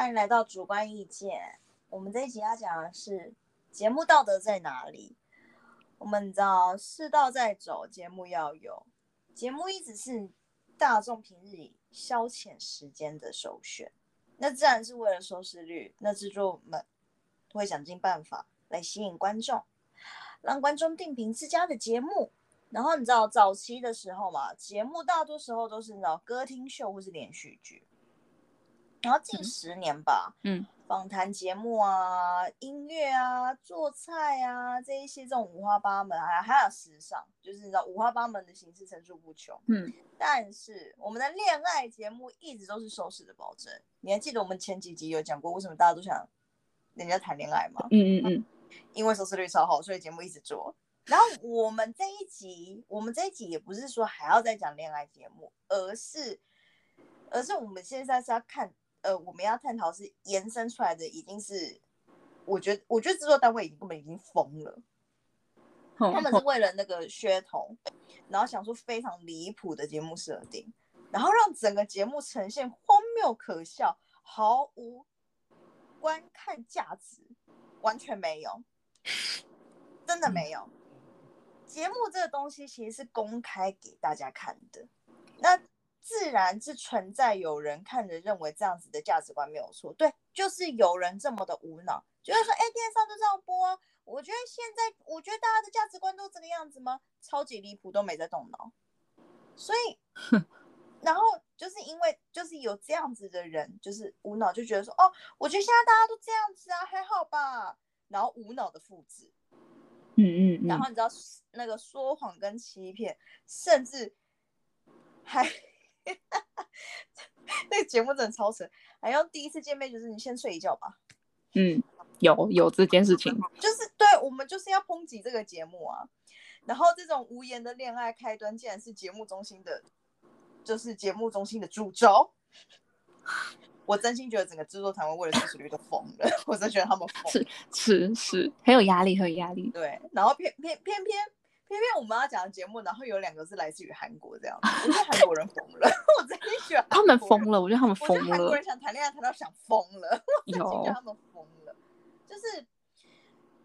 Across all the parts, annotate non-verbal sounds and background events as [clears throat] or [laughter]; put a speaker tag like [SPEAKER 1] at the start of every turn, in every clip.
[SPEAKER 1] 欢迎来到主观意见。我们这一集要讲的是节目道德在哪里？我们知道世道在走，节目要有，节目一直是大众平日里消遣时间的首选。那自然是为了收视率，那制作们会想尽办法来吸引观众，让观众定评自家的节目。然后你知道早期的时候嘛，节目大多时候都是那种歌厅秀或是连续剧。然后近十年吧，
[SPEAKER 2] 嗯，
[SPEAKER 1] 访谈节目啊、音乐啊、做菜啊这一些这种五花八门，还还有时尚，就是你知道五花八门的形式层出不穷。
[SPEAKER 2] 嗯，
[SPEAKER 1] 但是我们的恋爱节目一直都是收视的保证。你还记得我们前几集有讲过，为什么大家都想人家谈恋爱吗？
[SPEAKER 2] 嗯嗯嗯，
[SPEAKER 1] 因为收视率超好，所以节目一直做。然后我们这一集，我们这一集也不是说还要再讲恋爱节目，而是，而是我们现在是要看。呃，我们要探讨是延伸出来的，已经是，我觉得，我觉得制作单位已经根本已经疯了，[laughs] 他们是为了那个噱头，然后想出非常离谱的节目设定，然后让整个节目呈现荒谬可笑，毫无观看价值，完全没有，真的没有。节目这个东西其实是公开给大家看的，那。自然是存在有人看着认为这样子的价值观没有错，对，就是有人这么的无脑，就是说，哎，电视上都这样播，我觉得现在，我觉得大家的价值观都这个样子吗？超级离谱，都没在动脑，所以，然后就是因为就是有这样子的人，就是无脑就觉得说，哦，我觉得现在大家都这样子啊，还好吧，然后无脑的复制，
[SPEAKER 2] 嗯嗯，
[SPEAKER 1] 然后你知道那个说谎跟欺骗，甚至还。[laughs] 那个节目真的超神，还要第一次见面就是你先睡一觉吧。
[SPEAKER 2] 嗯，有有这件事情，
[SPEAKER 1] 就是对我们就是要抨击这个节目啊。然后这种无言的恋爱开端，竟然是节目中心的，就是节目中心的主轴。我真心觉得整个制作团队为了收视率都疯了，[laughs] 我真觉得他们疯，
[SPEAKER 2] 是是是很有压力，很有压力。
[SPEAKER 1] 对，然后偏偏偏偏。偏偏我们要讲的节目，然后有两个是来自于韩国，这样，我觉得韩国人疯了，[laughs] 我真的觉得
[SPEAKER 2] 他们疯了，我觉得他们疯了。
[SPEAKER 1] 韩国人想谈恋爱谈到想疯了，我
[SPEAKER 2] 真
[SPEAKER 1] 觉得他们疯了。就是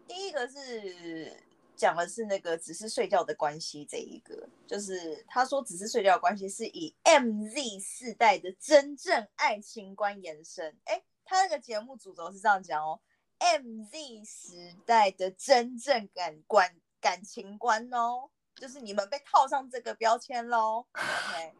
[SPEAKER 1] 第一个是讲的是那个只是睡觉的关系，这一个就是他说只是睡觉的关系是以 MZ 世代的真正爱情观延伸。哎，他那个节目主轴是这样讲哦，MZ 时代的真正感官。感情观哦，就是你们被套上这个标签喽。OK，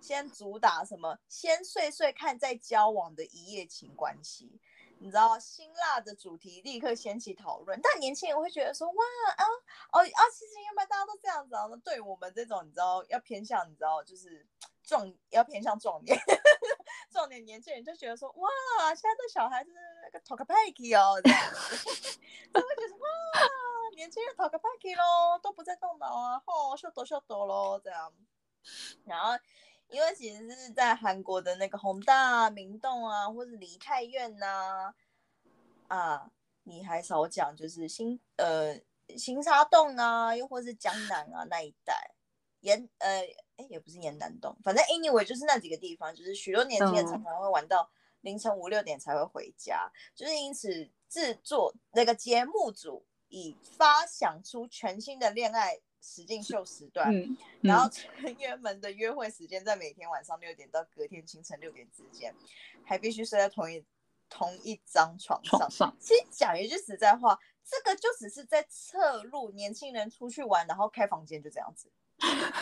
[SPEAKER 1] 先主打什么？先睡睡看再交往的一夜情关系，你知道辛辣的主题立刻掀起讨论。但年轻人会觉得说，哇啊哦啊，其实原本大家都这样子啊。对我们这种你知道要偏向你知道就是壮要偏向壮年 [laughs] 壮年年轻人就觉得说，哇，现在的小孩子那个 talk packy 哦这样子，[laughs] 就会觉得哇。年轻人讨个 party 咯，都不再动脑啊，吼，秀抖秀抖咯，这样。然后，因为其实是在韩国的那个宏大、明洞啊，或是梨泰院呐，啊，你还少讲，就是新呃新沙洞啊，又或是江南啊那一带，延呃哎也不是延南洞，反正 anyway 就是那几个地方，就是许多年轻人常常会玩到凌晨五六点才会回家，就是因此制作那个节目组。以发想出全新的恋爱实境秀时段，[laughs] 然后成员们的约会时间在每天晚上六点到隔天清晨六点之间，还必须睡在同一同一张床上。其实讲一句实在话，这个就只是在侧录年轻人出去玩，然后开房间就这样子。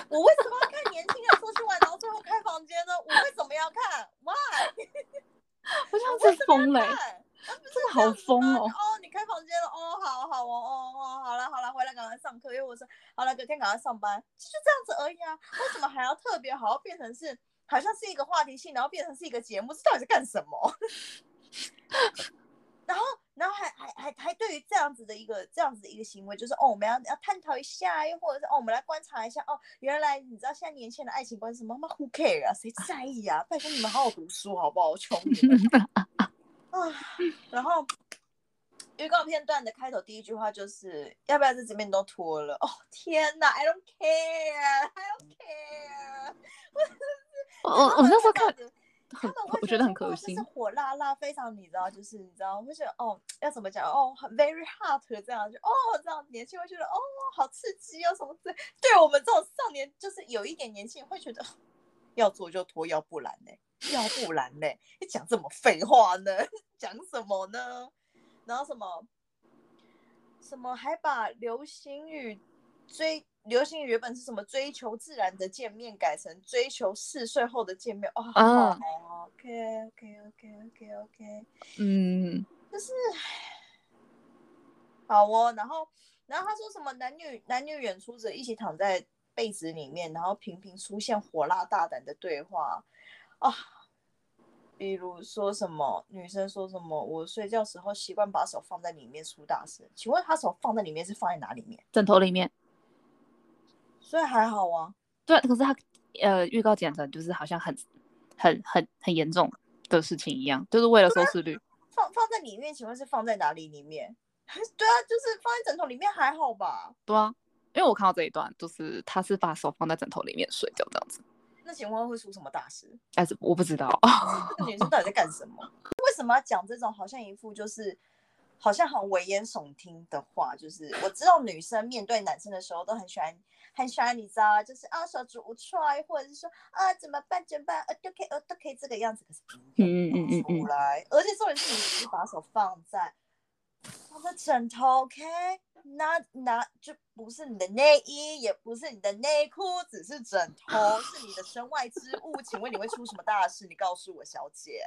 [SPEAKER 1] 我为什么要看年轻人出去玩，然后最后开房间呢？我 [laughs] 为什么要看？Why？
[SPEAKER 2] 我想是疯了。真的好疯哦！
[SPEAKER 1] 哦，你开房间了哦，好好哦哦哦，好了好了，回来赶快上课，因为我说好了，隔天赶快上班，就这样子而已啊。为什么还要特别好，要变成是好像是一个话题性，然后变成是一个节目，这到底是干什么？[laughs] 然后然后还还还还对于这样子的一个这样子的一个行为，就是哦，我们要要探讨一下，又或者是哦，我们来观察一下哦，原来你知道现在年轻人的爱情观是什么吗？Who care 啊？谁在意啊？拜托你们好好读书好不好？我求你们。[laughs] 啊，然后预告片段的开头第一句话就是要不要在这边都脱了？哦天哪，I don't care，I don't care。[laughs]
[SPEAKER 2] 我我那时候看，很我觉得很可惜
[SPEAKER 1] 就是。火辣辣，非常你知道，就是你知道，会觉得哦，要怎么讲哦很，very hot 这样就哦这样，年轻会觉得哦好刺激哦什么之类。对我们这种少年，就是有一点年轻人会觉得要做就脱，要不然呢？要不然呢？你讲这么废话呢？[laughs] 讲什么呢？然后什么什么还把流行语追流行语原本是什么追求自然的见面，改成追求四岁后的见面哦。OK OK OK OK OK，
[SPEAKER 2] 嗯，
[SPEAKER 1] 就是好哦。然后然后他说什么男女男女演出者一起躺在被子里面，然后频频出现火辣大胆的对话啊。比如说什么女生说什么，我睡觉时候习惯把手放在里面出大事。请问她手放在里面是放在哪里面？
[SPEAKER 2] 枕头里面。
[SPEAKER 1] 所以还好啊。
[SPEAKER 2] 对，可是他呃预告剪成就是好像很很很很严重的事情一样，就是为了收视率。
[SPEAKER 1] 放放在里面，请问是放在哪里里面？[laughs] 对啊，就是放在枕头里面还好吧？
[SPEAKER 2] 对啊，因为我看到这一段，就是他是把手放在枕头里面睡觉这样子，
[SPEAKER 1] 那请问会出什么大事？
[SPEAKER 2] 但是我不知道。
[SPEAKER 1] 这个女生到底在干什么？[laughs] 为什么要讲这种好像一副就是好像很危言耸听的话？就是我知道女生面对男生的时候都很喜欢。很喜欢你知道，就是啊手足无措，或者是说啊怎么办怎么办，呃都可以呃都可以这个样子，可是不
[SPEAKER 2] 嗯嗯嗯嗯
[SPEAKER 1] 出来，而且重点是你只是把手放在放在枕头，OK，那那就不是你的内衣，也不是你的内裤，只是枕头，是你的身外之物。请问你会出什么大事？你告诉我，小姐。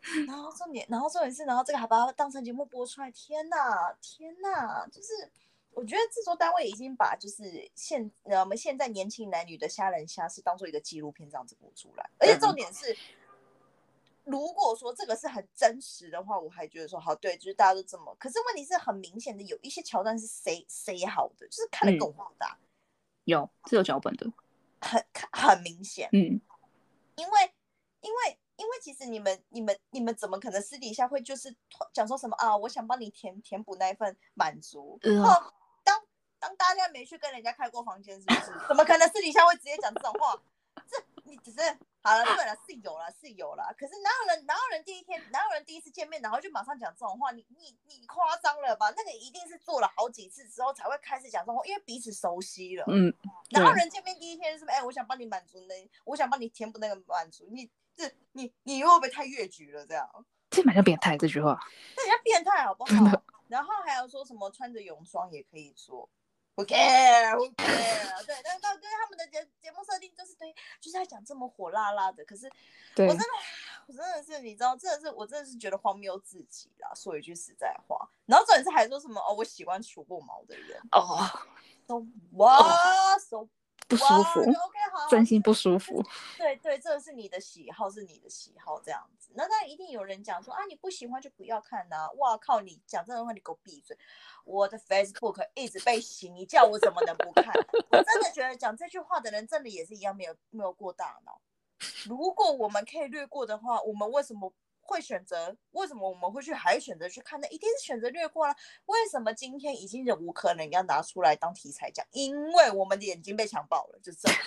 [SPEAKER 1] [laughs] 然后重点，然后重点是，然后这个还把它当成节目播出来，天哪，天哪，就是。我觉得制作单位已经把就是现呃我们现在年轻男女的虾仁虾是当做一个纪录片这样子播出来，而且重点是，如果说这个是很真实的话，我还觉得说好对，就是大家都这么。可是问题是很明显的，有一些桥段是塞塞好的，就是看得够大，
[SPEAKER 2] 有是有脚本的，
[SPEAKER 1] 很很明显。
[SPEAKER 2] 嗯，
[SPEAKER 1] 因为因为因为其实你们你们你们怎么可能私底下会就是讲说什么啊？我想帮你填填补那一份满足。
[SPEAKER 2] 嗯
[SPEAKER 1] 当当大家没去跟人家开过房间，是不是？怎么可能私底下会直接讲这种话？这你只是好了，对了，是有了，是有了。可是哪有人哪有人第一天哪有人第一次见面，然后就马上讲这种话？你你你夸张了吧？那个一定是做了好几次之后才会开始讲这种话，因为彼此熟悉了。
[SPEAKER 2] 嗯，
[SPEAKER 1] 哪有人见面第一天是不是？哎，我想帮你满足那，我想帮你填补那个满足。你这你你会不会太越矩了？这样
[SPEAKER 2] 这蛮像变态这句话，
[SPEAKER 1] 那人家变态好不好？然后还有说什么穿着泳装也可以做，Who care？Who care？对，但是到对他们的节节目设定就是对，就是要讲这么火辣辣的。可是
[SPEAKER 2] 对
[SPEAKER 1] 我真的，我真的是你知道，真的是我真的是觉得荒谬至极啦。说一句实在话，然后重点是还说什么哦，我喜欢除过毛的人
[SPEAKER 2] 哦
[SPEAKER 1] ，，so 哇，so
[SPEAKER 2] 不舒服
[SPEAKER 1] OK [laughs] 好，
[SPEAKER 2] 真心不舒服。[laughs]
[SPEAKER 1] 对对，这是你的喜好，是你的喜好这样子。那当然一定有人讲说啊，你不喜欢就不要看呐、哇靠，你讲这种话，你给我闭嘴！我的 Facebook 一直被洗，你叫我怎么能不看？[laughs] 我真的觉得讲这句话的人，真的也是一样没有没有过大脑。如果我们可以略过的话，我们为什么会选择？为什么我们会去还选择去看呢？一定是选择略过了。为什么今天已经忍无可忍要拿出来当题材讲？因为我们的眼睛被强暴了，就这样。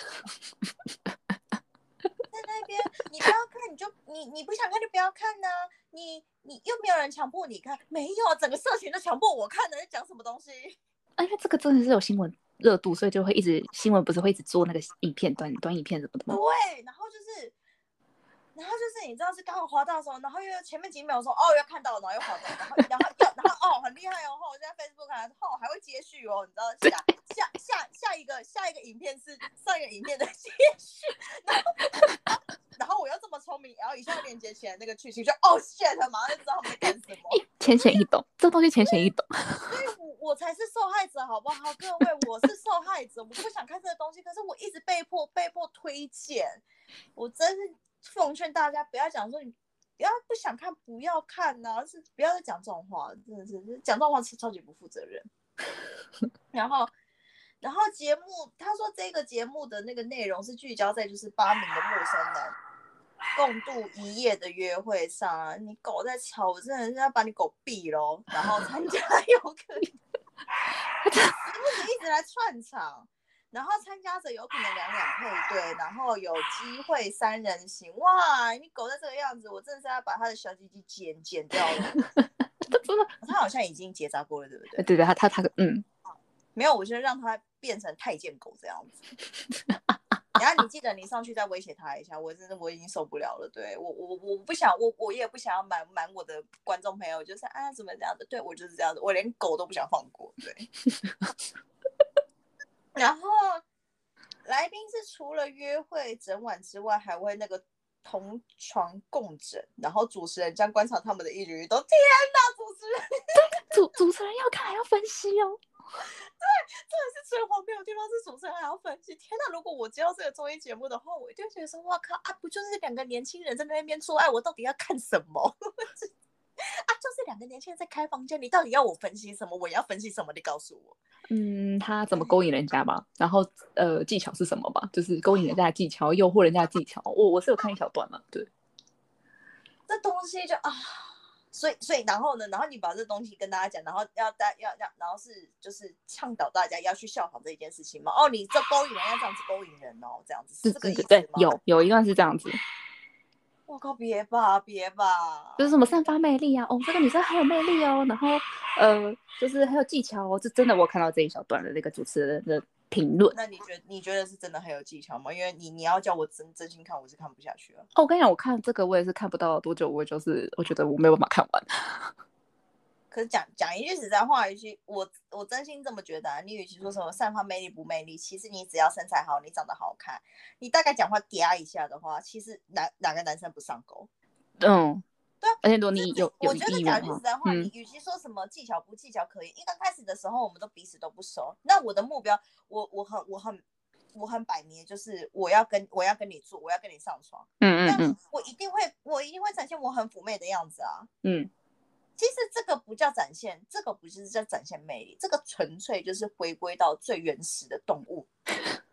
[SPEAKER 1] 在那边，你不要看，你就你你不想看就不要看呐、你你又没有人强迫你看，没有，整个社群都强迫我看的，在讲什么东西？
[SPEAKER 2] 啊，因为这个真的是有新闻热度，所以就会一直新闻不是会一直做那个影片短短影片什么的吗？
[SPEAKER 1] 对，然后就是，然后就是你知道是刚好滑到的时候，然后又前面几秒说哦又看到了，然后又滑到，然后然后又然后哦很厉害哦，我现在 Facebook 看哦还会接续哦，你知道下下下下一个下一个影片是上一个影片的接续，然后然后我又这么聪明，然后一下连接起来那个剧情就哦 shit，马上就知道他们在干什么。
[SPEAKER 2] 浅显易懂，这东西浅显易懂。
[SPEAKER 1] 所以我我才是受害者，好不好？各位，我是受害者，我不想看这个东西，可是我一直被迫被迫推荐，我真是奉劝大家不要讲说你不要不想看不要看呐、是不要再讲这种话，真的是讲这种话是超级不负责任。[laughs] 然后。然后节目，他说这个节目的那个内容是聚焦在就是八名的陌生人共度一夜的约会上啊，你狗在吵，我真的是要把你狗毙喽！然后参加有可能，节目组一直来串场，然后参加者有可能两两配对，然后有机会三人行。哇，你狗在这个样子，我真的是要把他的小鸡鸡剪剪掉了。[laughs]
[SPEAKER 2] 真的，
[SPEAKER 1] 他好像已经结扎过了，对不对？
[SPEAKER 2] 对对，他他他嗯，[laughs]
[SPEAKER 1] 没有，我觉得让他变成太监狗这样子。然后你记得你上去再威胁他一下，我真的我已经受不了了。对我我我不想我我也不想要瞒瞒我的观众朋友，就是啊怎么这样的？对我就是这样子，我连狗都不想放过。对。[laughs] 然后来宾是除了约会整晚之外，还会那个同床共枕，然后主持人将观察他们的一举一动。天哪，主持人，[laughs]
[SPEAKER 2] 主主持人要看还要分析哦。
[SPEAKER 1] 对，这的是最荒谬的地方，是主持人还要分析。天哪，如果我接到这个综艺节目的话，我一定觉得说，哇靠啊，不就是两个年轻人在那边做爱，我到底要看什么？[laughs] 啊，就是两个年轻人在开房间，你到底要我分析什么？我要分析什么？你告诉我。
[SPEAKER 2] 嗯，他怎么 [laughs] 勾引人家吧？然后呃，技巧是什么吧？就是勾引人家的技巧，诱惑人家的技巧。我我是有看一小段嘛，对。[laughs]
[SPEAKER 1] 这东西就啊，所以所以然后呢，然后你把这东西跟大家讲，然后要大要要，然后是就是倡导大家要去效仿这一件事情嘛。哦，你这勾引人要这样子勾引人哦，这样子是这个意思吗？
[SPEAKER 2] 对，有有一段是这样子。
[SPEAKER 1] 我靠，别吧，别吧，
[SPEAKER 2] 就是什么散发魅力啊，哦，这个女生很有魅力哦，然后呃，就是很有技巧哦，这真的我看到这一小段的那个主持人的评论。
[SPEAKER 1] 那你觉得你觉得是真的很有技巧吗？因为你你要叫我真真心看，我是看不下去了。
[SPEAKER 2] 哦，我跟你讲，我看这个我也是看不到多久，我就是我觉得我没有办法看完。
[SPEAKER 1] 可是讲讲一句实在话，一句我我真心这么觉得。你与其说什么散发魅力不魅力，其实你只要身材好，你长得好看，你大概讲话嗲一下的话，其实哪哪个男生不上钩？
[SPEAKER 2] 嗯，
[SPEAKER 1] 对啊。
[SPEAKER 2] 而且如果你有
[SPEAKER 1] 我觉得讲
[SPEAKER 2] 句
[SPEAKER 1] 实在话，你与其说什么技巧不技巧可以，因为刚开始的时候我们都彼此都不熟。那我的目标，我我很我很我很摆明，就是我要跟我要跟你做，我要跟你上床。
[SPEAKER 2] 嗯嗯嗯。
[SPEAKER 1] 我一定会我一定会展现我很妩媚的样子啊。
[SPEAKER 2] 嗯。
[SPEAKER 1] 其实这个不叫展现，这个不是叫展现魅力，这个纯粹就是回归到最原始的动物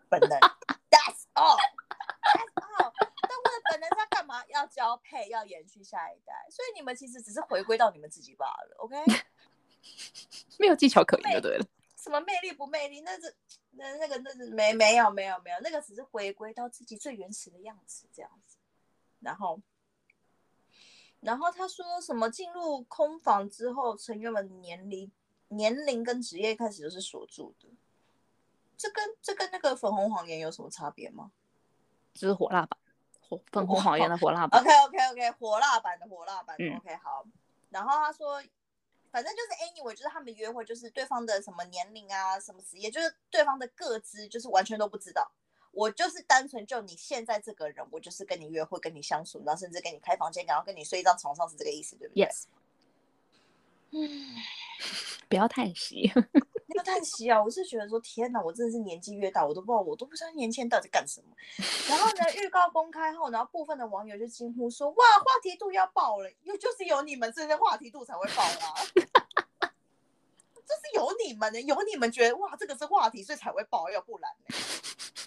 [SPEAKER 1] 本能。That's all. [laughs] That's all. [laughs] 动物的本能在干嘛？要交配，要延续下一代。所以你们其实只是回归到你们自己罢了。OK？[laughs]
[SPEAKER 2] 没有技巧可言就对了。
[SPEAKER 1] 什么魅力不魅力？那是那那个那是没没有没有没有，那个只是回归到自己最原始的样子这样子，然后。然后他说什么进入空房之后，成员们年龄、年龄跟职业开始就是锁住的。这跟这跟那个粉红谎言有什么差别吗？
[SPEAKER 2] 就是火辣版，火粉红谎言的火辣版。
[SPEAKER 1] OK OK OK，火辣版的火辣版。OK 好。然后他说，反正就是 anyway，就是他们约会，就是对方的什么年龄啊，什么职业，就是对方的各资，就是完全都不知道。我就是单纯就你现在这个人，我就是跟你约会，跟你相处，然后甚至跟你开房间，然后跟你睡一张床上，是这个意思，对不对
[SPEAKER 2] ？Yes。嗯，不要叹息，[laughs]
[SPEAKER 1] 不要叹息啊！我是觉得说，天哪，我真的是年纪越大，我都不知道，我都不知道年轻人到底干什么。然后呢，预告公开后，然后部分的网友就惊呼说：“哇，话题度要爆了！又就是有你们这些话题度才会爆啊。[laughs] ”这是有你们的，有你们觉得哇，这个是话题，所以才会爆，要不然呢？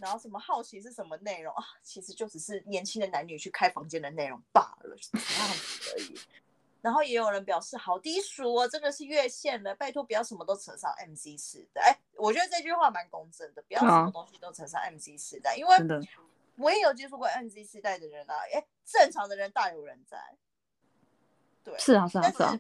[SPEAKER 1] 然后什么好奇是什么内容啊？其实就只是年轻的男女去开房间的内容罢了，这样子而已。然后也有人表示好低俗哦，真的是越线了，拜托不要什么都扯上 M C 时代。哎，我觉得这句话蛮公正的，不要什么东西都扯上 M C 时代，因为我也有接触过 M C 时代的人啊。哎，正常的人大有人在。对，
[SPEAKER 2] 是啊，是啊，是啊。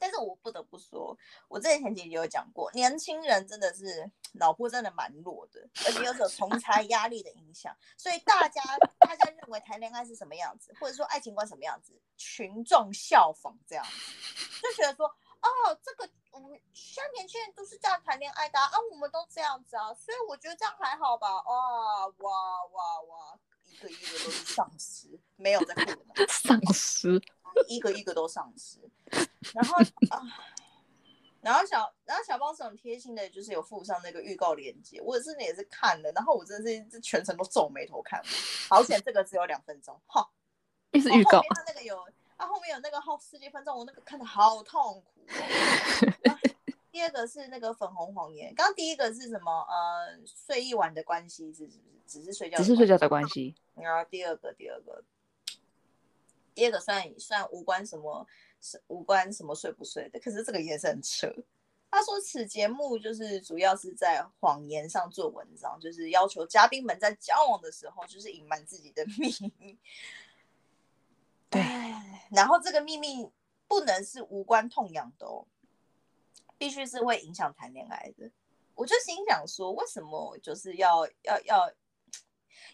[SPEAKER 1] 但是我不得不说，我之前前几集有讲过，年轻人真的是脑波真的蛮弱的，而且有同才压力的影响，所以大家大家认为谈恋爱是什么样子，或者说爱情观什么样子，群众效仿这样子，就觉得说，哦，这个我们现在年轻人都是这样谈恋爱的啊，我们都这样子啊，所以我觉得这样还好吧，哇哇哇哇，一个一个都是丧尸，没有在哭的，
[SPEAKER 2] 丧尸。
[SPEAKER 1] 一个一个都丧尸，然后啊，然后小然后小包是很贴心的，就是有附上那个预告链接，我真的也是看了，然后我真的是全程都皱眉头看，好险这个只有两分钟，哈，
[SPEAKER 2] 那是预告，
[SPEAKER 1] 他那个有，啊后面有那个后十几分钟，我那个看的好痛苦。第二个是那个粉红谎言，刚刚第一个是什么？呃，睡一晚的关系，只是只是睡觉，
[SPEAKER 2] 只是睡觉的关系。
[SPEAKER 1] 然后第二个，第二个。第二个算算无关什么，是无关什么睡不睡的，可是这个也是很扯。他说此节目就是主要是在谎言上做文章，就是要求嘉宾们在交往的时候就是隐瞒自己的 [laughs] 秘密。
[SPEAKER 2] 对，
[SPEAKER 1] 然后这个秘密不能是无关痛痒的哦，必须是会影响谈恋爱的。我就心想说，为什么就是要要要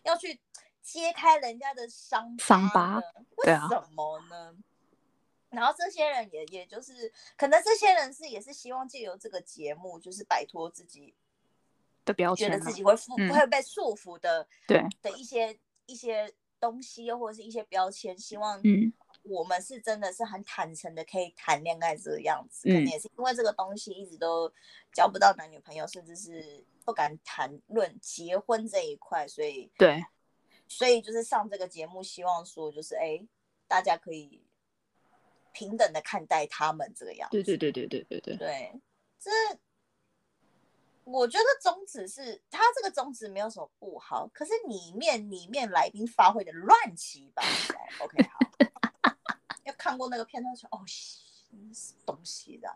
[SPEAKER 1] 要去揭开人家的伤
[SPEAKER 2] 伤疤？
[SPEAKER 1] 为什么呢？然后这些人也也就是可能这些人是也是希望借由这个节目，就是摆脱自己
[SPEAKER 2] 的标
[SPEAKER 1] 签，觉得自己会束会被束缚的
[SPEAKER 2] 对
[SPEAKER 1] 的一些一些东西或者是一些标签，希望我们是真的是很坦诚的可以谈恋爱这个样子。可能也是因为这个东西一直都交不到男女朋友，甚至是不敢谈论结婚这一块，所以
[SPEAKER 2] 对，
[SPEAKER 1] 所以就是上这个节目，希望说就是哎，大家可以。平等的看待他们这个样子。
[SPEAKER 2] 对对对对对对对。
[SPEAKER 1] 对，这我觉得宗旨是他这个宗旨没有什么不好，可是里面里面来宾发挥的乱七八糟。OK，好，[laughs] 要看过那个片段说哦，什么东西的。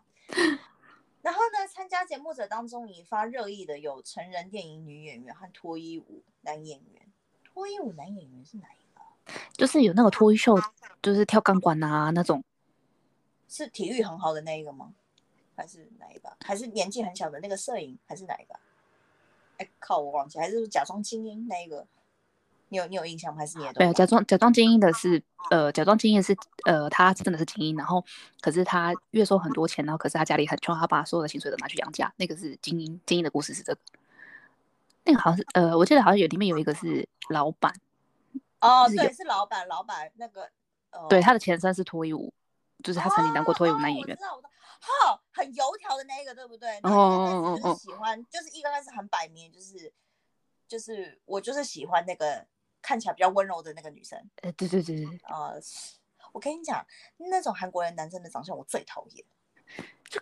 [SPEAKER 1] 然后呢，参加节目者当中引发热议的有成人电影女演员和脱衣舞男演员。脱衣舞男演员是哪一个？
[SPEAKER 2] 就是有那个脱衣秀，就是跳钢管啊那种。
[SPEAKER 1] 是体育很好的那一个吗？还是哪一个？还是年纪很小的那个摄影？还是哪一个？哎靠，我忘记，还是假装精英那一个？你有你有印象吗？还是你也
[SPEAKER 2] 对？假装假装精英的是呃，假装精英是呃，他真的是精英，然后可是他月收很多钱，然后可是他家里很穷，他把所有的薪水都拿去养家。那个是精英，精英的故事是这个。那个好像是呃，我记得好像有里面有一个是老板
[SPEAKER 1] 哦，对，是老板，老板那个
[SPEAKER 2] 对他的前身是脱衣舞。就是他曾经当过脱衣舞男演员，
[SPEAKER 1] 知道，我知道，好，很油条的那个，对不对？哦哦哦哦，喜欢，就是一刚开始很摆明，就是就是我就是喜欢那个看起来比较温柔的那个女生。
[SPEAKER 2] 呃，对对对对，
[SPEAKER 1] 啊，我跟你讲，那种韩国人男生的长相我最讨厌，
[SPEAKER 2] 就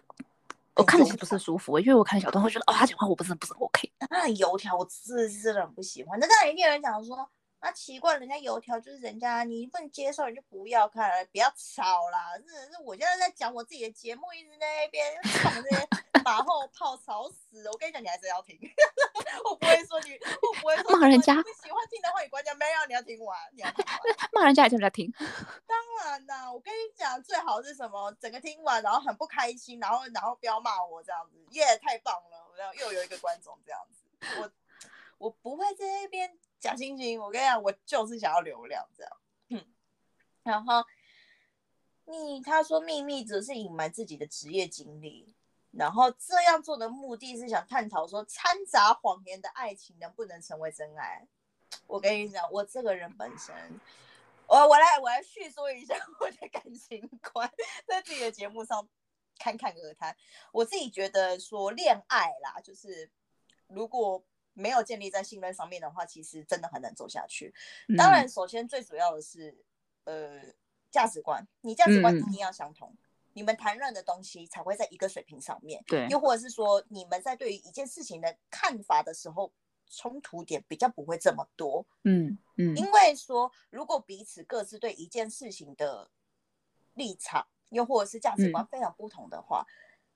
[SPEAKER 2] 我看起来不是舒服，因为我看小段会觉得，哦，他讲话我不是不是 OK，
[SPEAKER 1] 那很油条，我真真的很不喜欢。那当然，一定有人讲说。那奇怪，人家油条就是人家，你不能接受，你就不要看了，不要吵啦！真的是，我现在在讲我自己的节目，一直在那边讲这些 [laughs] 马后炮，吵死！我跟你讲，你还是要听，[laughs] 我不会说你，我不会说
[SPEAKER 2] 骂人家。
[SPEAKER 1] 你喜欢听的话，你关掉，没有，你要听完，你要听完。[laughs]
[SPEAKER 2] 骂人家还是人家听？
[SPEAKER 1] 当然啦，我跟你讲，最好是什么？整个听完，然后很不开心，然后然后不要骂我这样子，耶，太棒了！我要又有一个观众这样子，我我不会在那边。假惺惺，我跟你讲，我就是想要流量这样。嗯，然后你他说秘密只是隐瞒自己的职业经历，然后这样做的目的是想探讨说掺杂谎言的爱情能不能成为真爱。我跟你讲，我这个人本身，我我来我来叙说一下我的感情观，在自己的节目上侃侃而谈。我自己觉得说恋爱啦，就是如果。没有建立在信任上面的话，其实真的很难走下去。当然，首先最主要的是，呃，价值观，你价值观一定要相同，你们谈论的东西才会在一个水平上面。
[SPEAKER 2] 对，
[SPEAKER 1] 又或者是说，你们在对于一件事情的看法的时候，冲突点比较不会这么多。
[SPEAKER 2] 嗯嗯，
[SPEAKER 1] 因为说，如果彼此各自对一件事情的立场，又或者是价值观非常不同的话，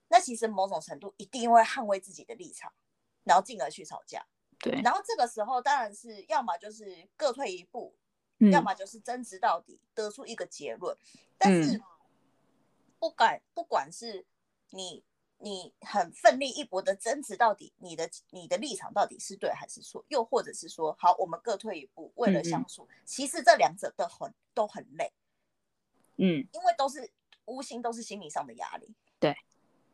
[SPEAKER 1] 那其实某种程度一定会捍卫自己的立场。然后进而去吵架，
[SPEAKER 2] 对。
[SPEAKER 1] 然后这个时候当然是要么就是各退一步，要么就是争执到底，得出一个结论。但是不管不管是你你很奋力一搏的争执到底，你的你的立场到底是对还是错？又或者是说，好，我们各退一步，为了相处，其实这两者都很都很累，
[SPEAKER 2] 嗯，
[SPEAKER 1] 因为都是无形都是心理上的压力，
[SPEAKER 2] 对。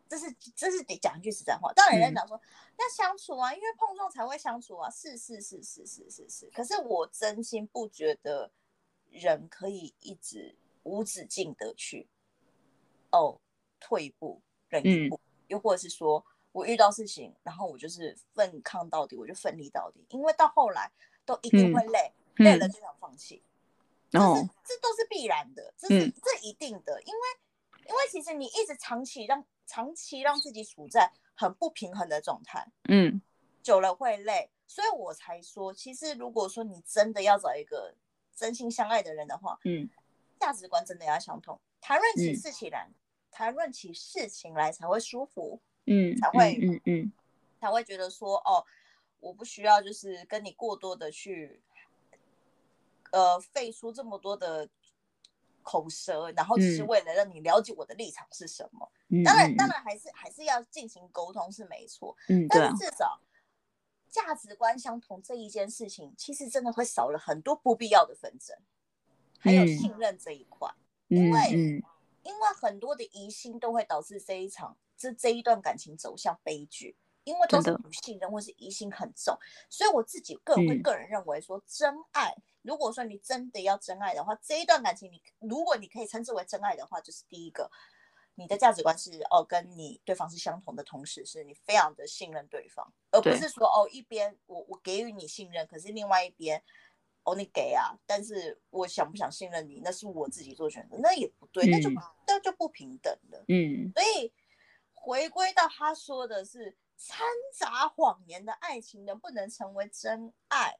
[SPEAKER 1] 这是这是得讲一句实在话，当然人家讲说要相处啊，因为碰撞才会相处啊，是是是是是是是。可是我真心不觉得人可以一直无止境的去哦退一步忍一步，又或者是说我遇到事情，然后我就是奋抗到底，我就奋力到底，因为到后来都一定会累，累了就想放弃，这是这都是必然的，这是这一定的，因为因为其实你一直长期让。长期让自己处在很不平衡的状态，
[SPEAKER 2] 嗯，
[SPEAKER 1] 久了会累，所以我才说，其实如果说你真的要找一个真心相爱的人的话，
[SPEAKER 2] 嗯，
[SPEAKER 1] 价值观真的要相同，谈论起事情来，谈论起事情来才会舒服，
[SPEAKER 2] 嗯，
[SPEAKER 1] 才会
[SPEAKER 2] 嗯嗯。
[SPEAKER 1] 才会觉得说，哦，我不需要就是跟你过多的去，呃，费出这么多的口舌，然后只是
[SPEAKER 2] 嗯。
[SPEAKER 1] 为了让你了解我的立场是什么。
[SPEAKER 2] 嗯，
[SPEAKER 1] 当然，
[SPEAKER 2] 嗯
[SPEAKER 1] 当然还是还是要进行沟通是没错，
[SPEAKER 2] 嗯，
[SPEAKER 1] 但是，至少价值观相同这一件事情，其实真的会少了很多不必要的纷争，还有
[SPEAKER 2] 嗯。
[SPEAKER 1] 信任这一块。
[SPEAKER 2] 因
[SPEAKER 1] 为
[SPEAKER 2] 嗯。
[SPEAKER 1] 因为很多的疑心都会导致这一场这这一段感情走向悲剧，因为都是不信任或是疑心很重，所以我自己个人个人认为说，真爱，如果说你真的要真爱的话，这一段感情你如果你可以称之为真爱的话，就是第一个，你的价值观是哦跟你对方是相同的同时，是你非常的信任对方，而不是说哦一边我我给予你信任，可是另外一边。哦，你给啊，但是我想不想信任你，那是我自己做选择，那也不对，那就
[SPEAKER 2] 嗯
[SPEAKER 1] 那就不平等了。
[SPEAKER 2] 嗯
[SPEAKER 1] 所以回归到他说的是掺杂谎言的爱情能不能成为真爱？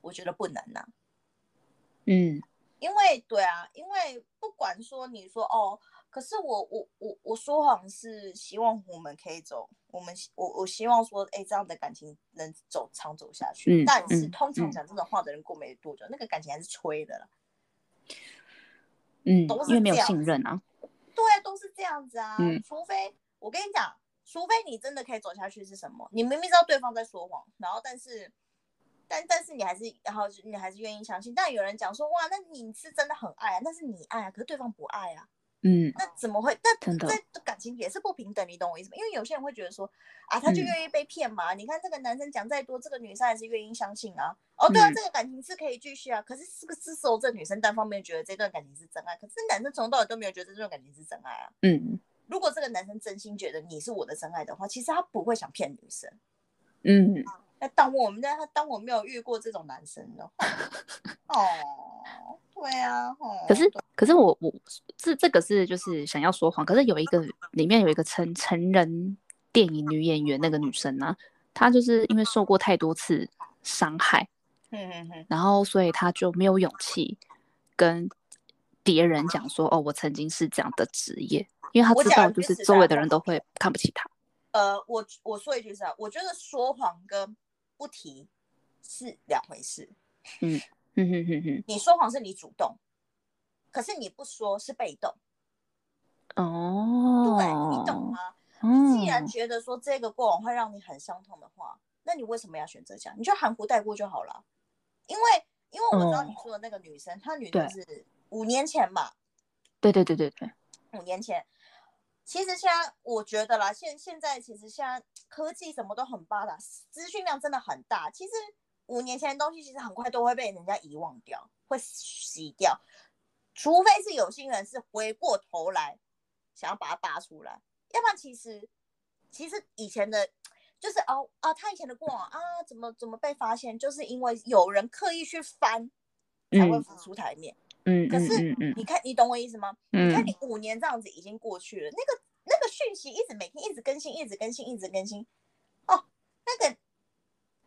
[SPEAKER 1] 我觉得不能呐、啊
[SPEAKER 2] 嗯
[SPEAKER 1] 因为对啊，因为不管说你说哦，可是我我我我说谎是希望我们可以走，我们我我希望说，哎，这样的感情能走长走下去。
[SPEAKER 2] 嗯
[SPEAKER 1] 但是
[SPEAKER 2] 嗯
[SPEAKER 1] 通常
[SPEAKER 2] 嗯
[SPEAKER 1] 讲这种话的人过没多久，那个感情还是吹的了。
[SPEAKER 2] 嗯
[SPEAKER 1] 都，是
[SPEAKER 2] 因为没有信任啊，
[SPEAKER 1] 对啊，都是这样子啊。
[SPEAKER 2] 嗯
[SPEAKER 1] 除非我跟你讲，除非你真的可以走下去是什么？你明明知道对方在说谎，然后但是，但但是你还是，然后你还是愿意相信。但有人讲说，哇，那你是真的很爱啊，那是你爱啊，可是对方不爱啊，
[SPEAKER 2] 嗯
[SPEAKER 1] 那怎么会？那这感情也是不平等，你懂我意思吗？因为有些人会觉得说，啊，他就
[SPEAKER 2] 嗯
[SPEAKER 1] 愿意被骗嘛。你看这个男生讲再多，这个女生还是愿意相信啊。哦，对啊，
[SPEAKER 2] 嗯
[SPEAKER 1] 这个感情是可以继续啊。可是这个是时候这女生单方面觉得这段感情是真爱，可是男生从头到尾都没有觉得这段感情是真爱啊。
[SPEAKER 2] 嗯
[SPEAKER 1] 如果这个男生真心觉得你是我的真爱的话，其实他不会想骗女生。
[SPEAKER 2] 嗯，
[SPEAKER 1] 那当我们在他当我没有遇过这种男生的话，[laughs] 哦，对啊，哦，
[SPEAKER 2] 可是可是我我这这个是就是想要说谎，可是有一个里面有一个成成人电影女演员那个女生呢、她就是因为受过太多次伤害，
[SPEAKER 1] 嗯嗯嗯，
[SPEAKER 2] 然后所以她就没有勇气跟别人讲说哦，我曾经是这样的职业，因为她知道就是周围的人都会看不起她。
[SPEAKER 1] 呃，我我说一句实话，我觉得说谎跟不提是两回事。
[SPEAKER 2] 嗯哼哼哼
[SPEAKER 1] 你说谎是你主动，可是你不说是被动，
[SPEAKER 2] 哦，
[SPEAKER 1] 对你懂吗？
[SPEAKER 2] 你，
[SPEAKER 1] 既然觉得说这个过往会让你很伤痛的话，那你为什么要选择讲？你就含糊带过就好了。因为因为我知道
[SPEAKER 2] 哦
[SPEAKER 1] 你说的那个女生，她女
[SPEAKER 2] 对
[SPEAKER 1] 生是五年前吧，
[SPEAKER 2] 对对对对对，
[SPEAKER 1] 五年前。其实现在我觉得啦，现现在其实现在科技什么都很发达，资讯量真的很大。其实五年前的东西，其实很快都会被人家遗忘掉，会洗掉，除非是有心人是回过头来想要把它扒出来，要不然其实其实以前的，就是哦啊，他以前的过往啊，怎么怎么被发现，就是因为有人刻意去翻，才会
[SPEAKER 2] 嗯
[SPEAKER 1] 浮出台面。
[SPEAKER 2] 嗯
[SPEAKER 1] 可是你看，你懂我意思吗？你看
[SPEAKER 2] 嗯
[SPEAKER 1] 你五年这样子已经过去了，那个那个讯息一直每天一直更新，一直更新，一直更新。哦，那个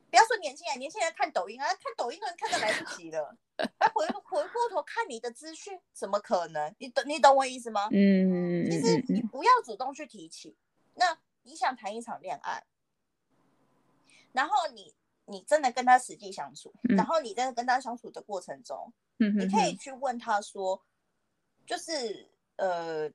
[SPEAKER 1] 不要说年轻人，年轻人看抖音啊，看抖音都看都来不及了。他 [laughs] 回回过头看你的资讯，怎么可能？你懂你懂我意思吗？
[SPEAKER 2] 嗯
[SPEAKER 1] 其实你不要主动去提起。那你想谈一场恋爱，然后你你真的跟他实际相处，
[SPEAKER 2] 嗯
[SPEAKER 1] 然后你在跟他相处的过程中，
[SPEAKER 2] 嗯，
[SPEAKER 1] 你可以去问他说，就是呃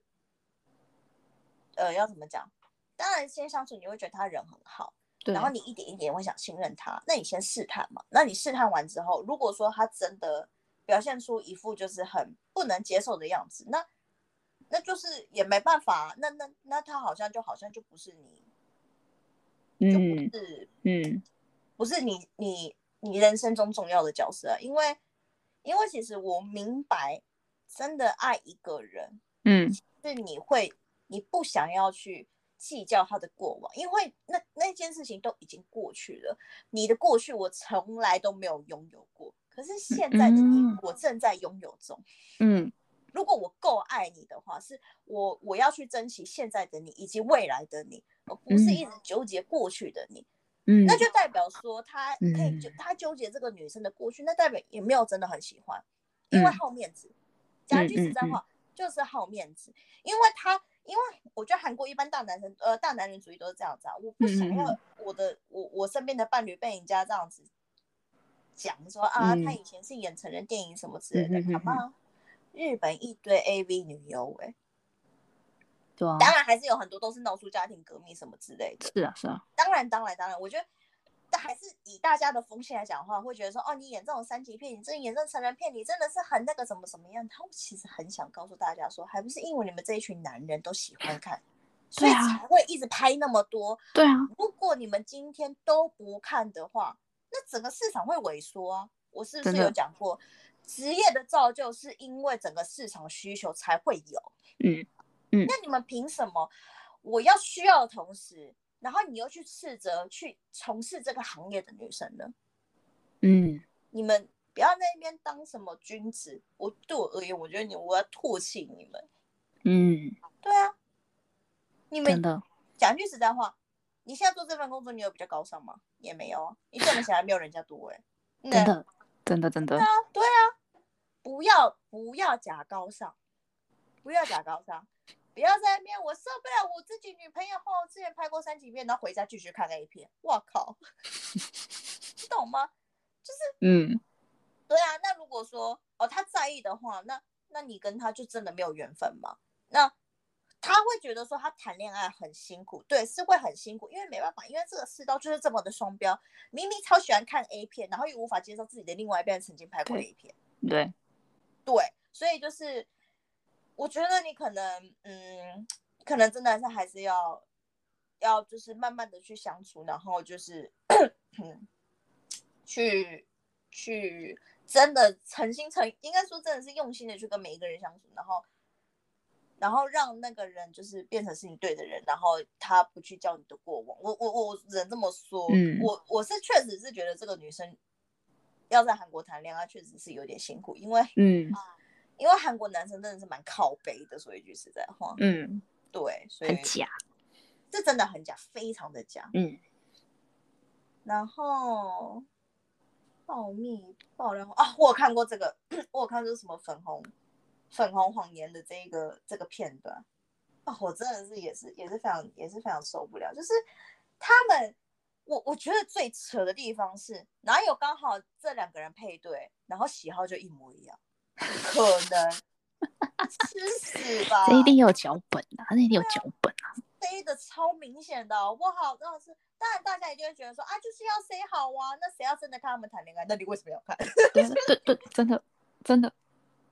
[SPEAKER 1] 呃要怎么讲？当然先相处你会觉得他人很好，
[SPEAKER 2] 对，
[SPEAKER 1] 然后你一点一点会想信任他，那你先试探嘛。那你试探完之后，如果说他真的表现出一副就是很不能接受的样子，那那就是也没办法，那那那他好像就好像就不是你，就
[SPEAKER 2] 嗯
[SPEAKER 1] 不是
[SPEAKER 2] 嗯
[SPEAKER 1] 不是你你你人生中重要的角色啊，因为因为其实我明白，真的爱一个人
[SPEAKER 2] 嗯
[SPEAKER 1] 是你会你不想要去计较他的过往，因为那那件事情都已经过去了，你的过去我从来都没有拥有过，可是现在的你
[SPEAKER 2] 嗯
[SPEAKER 1] 我正在拥有中。
[SPEAKER 2] 嗯
[SPEAKER 1] 如果我够爱你的话，是我我要去珍惜现在的你以及未来的你，而不是一直纠结过去的你。
[SPEAKER 2] 嗯，
[SPEAKER 1] 那就代表说他可以纠
[SPEAKER 2] 嗯。
[SPEAKER 1] 他纠结这个女生的过去，那代表也没有真的很喜欢，因为
[SPEAKER 2] 嗯。
[SPEAKER 1] 好面子。讲句实在
[SPEAKER 2] 嗯嗯。
[SPEAKER 1] 话，就是好面子，因为他因为我觉得韩国一般大男生呃大男人主义都是这样子啊，我不想
[SPEAKER 2] 嗯嗯
[SPEAKER 1] 要我的我我身边的伴侣被人家这样子讲说啊，
[SPEAKER 2] 嗯。
[SPEAKER 1] 他以前是演成人电影什么之类的，好吗？日本一堆 AV 女优哎、
[SPEAKER 2] 对啊，
[SPEAKER 1] 当然还是有很多都是闹出家庭革命什么之类的。
[SPEAKER 2] 是啊是啊，
[SPEAKER 1] 当然，当然，当然，我觉得，但还是以大家的风气来讲的话，会觉得说，哦，你演这种三级片，你这演这种成人片，你真的是很那个什么什么样。他们其实很想告诉大家说，还不是因为你们这一群男人都喜欢看，所以才会一直拍那么多。
[SPEAKER 2] 对啊，
[SPEAKER 1] 如果你们今天都不看的话，那整个市场会萎缩啊。我是不是有讲过，职业的造就是因为整个市场需求才会有。
[SPEAKER 2] 嗯
[SPEAKER 1] 那你们凭什么？我要需要的同时，然后你又去斥责去从事这个行业的女生呢？
[SPEAKER 2] 嗯，
[SPEAKER 1] 你们不要在那边当什么君子。我对我而言，我觉得你我要唾弃你们。
[SPEAKER 2] 嗯，
[SPEAKER 1] 对啊，你们
[SPEAKER 2] 真的，
[SPEAKER 1] 讲句实在话，你现在做这份工作，你有比较高尚吗？也没有啊，你赚的钱还没有人家多哎、欸。
[SPEAKER 2] 真的，真的，真的，啊
[SPEAKER 1] 对啊，不要不要假高尚，不要假高尚，不要在那边我受不了我自己女朋友后之前拍过三级片，然后回家继续看 A 片，我靠，[laughs] 你懂吗？
[SPEAKER 2] 就是嗯，
[SPEAKER 1] 对啊，那如果说哦他在意的话，那那你跟他就真的没有缘分嘛？那他会觉得说他谈恋爱很辛苦，对，是会很辛苦，因为没办法，因为这个世道就是这么的双标，明明超喜欢看 A 片，然后又无法接受自己的另外一半曾经拍过
[SPEAKER 2] 对
[SPEAKER 1] A 片。
[SPEAKER 2] 对，
[SPEAKER 1] 对，所以就是我觉得你可能，嗯，可能真的是还是要要就是慢慢的去相处，然后就是 [clears throat] 嗯，去去真的诚心诚，应该说真的是用心的去跟每一个人相处，然后然后让那个人就是变成是你对的人，然后他不去叫你的过往。我我我只能这么说，
[SPEAKER 2] 嗯
[SPEAKER 1] 我我是确实是觉得这个女生要在韩国谈恋爱确实是有点辛苦，因为
[SPEAKER 2] 嗯
[SPEAKER 1] 因为韩国男生真的是蛮靠背的，说一句实在话，
[SPEAKER 2] 嗯，
[SPEAKER 1] 对，所以
[SPEAKER 2] 很假，
[SPEAKER 1] 这真的很假，非常的假。
[SPEAKER 2] 嗯
[SPEAKER 1] 然后爆密爆料啊，我有看过这个，我有看过什么粉红粉红谎言的这一个这个片段啊，我真的是也是也是非常也是非常受不了，就是他们。我我觉得最扯的地方是，哪有刚好这两个人配对，然后喜好就一模一样？可能吃屎吧！[laughs]
[SPEAKER 2] 这一定有脚本啊，那一定有脚本啊，
[SPEAKER 1] 塞的超明显的，好不好？真的是，当然大家一定会觉得说啊，就是要塞好啊，那谁要真的看他们谈恋爱？那你为什么要看？
[SPEAKER 2] 对对对，真的真的，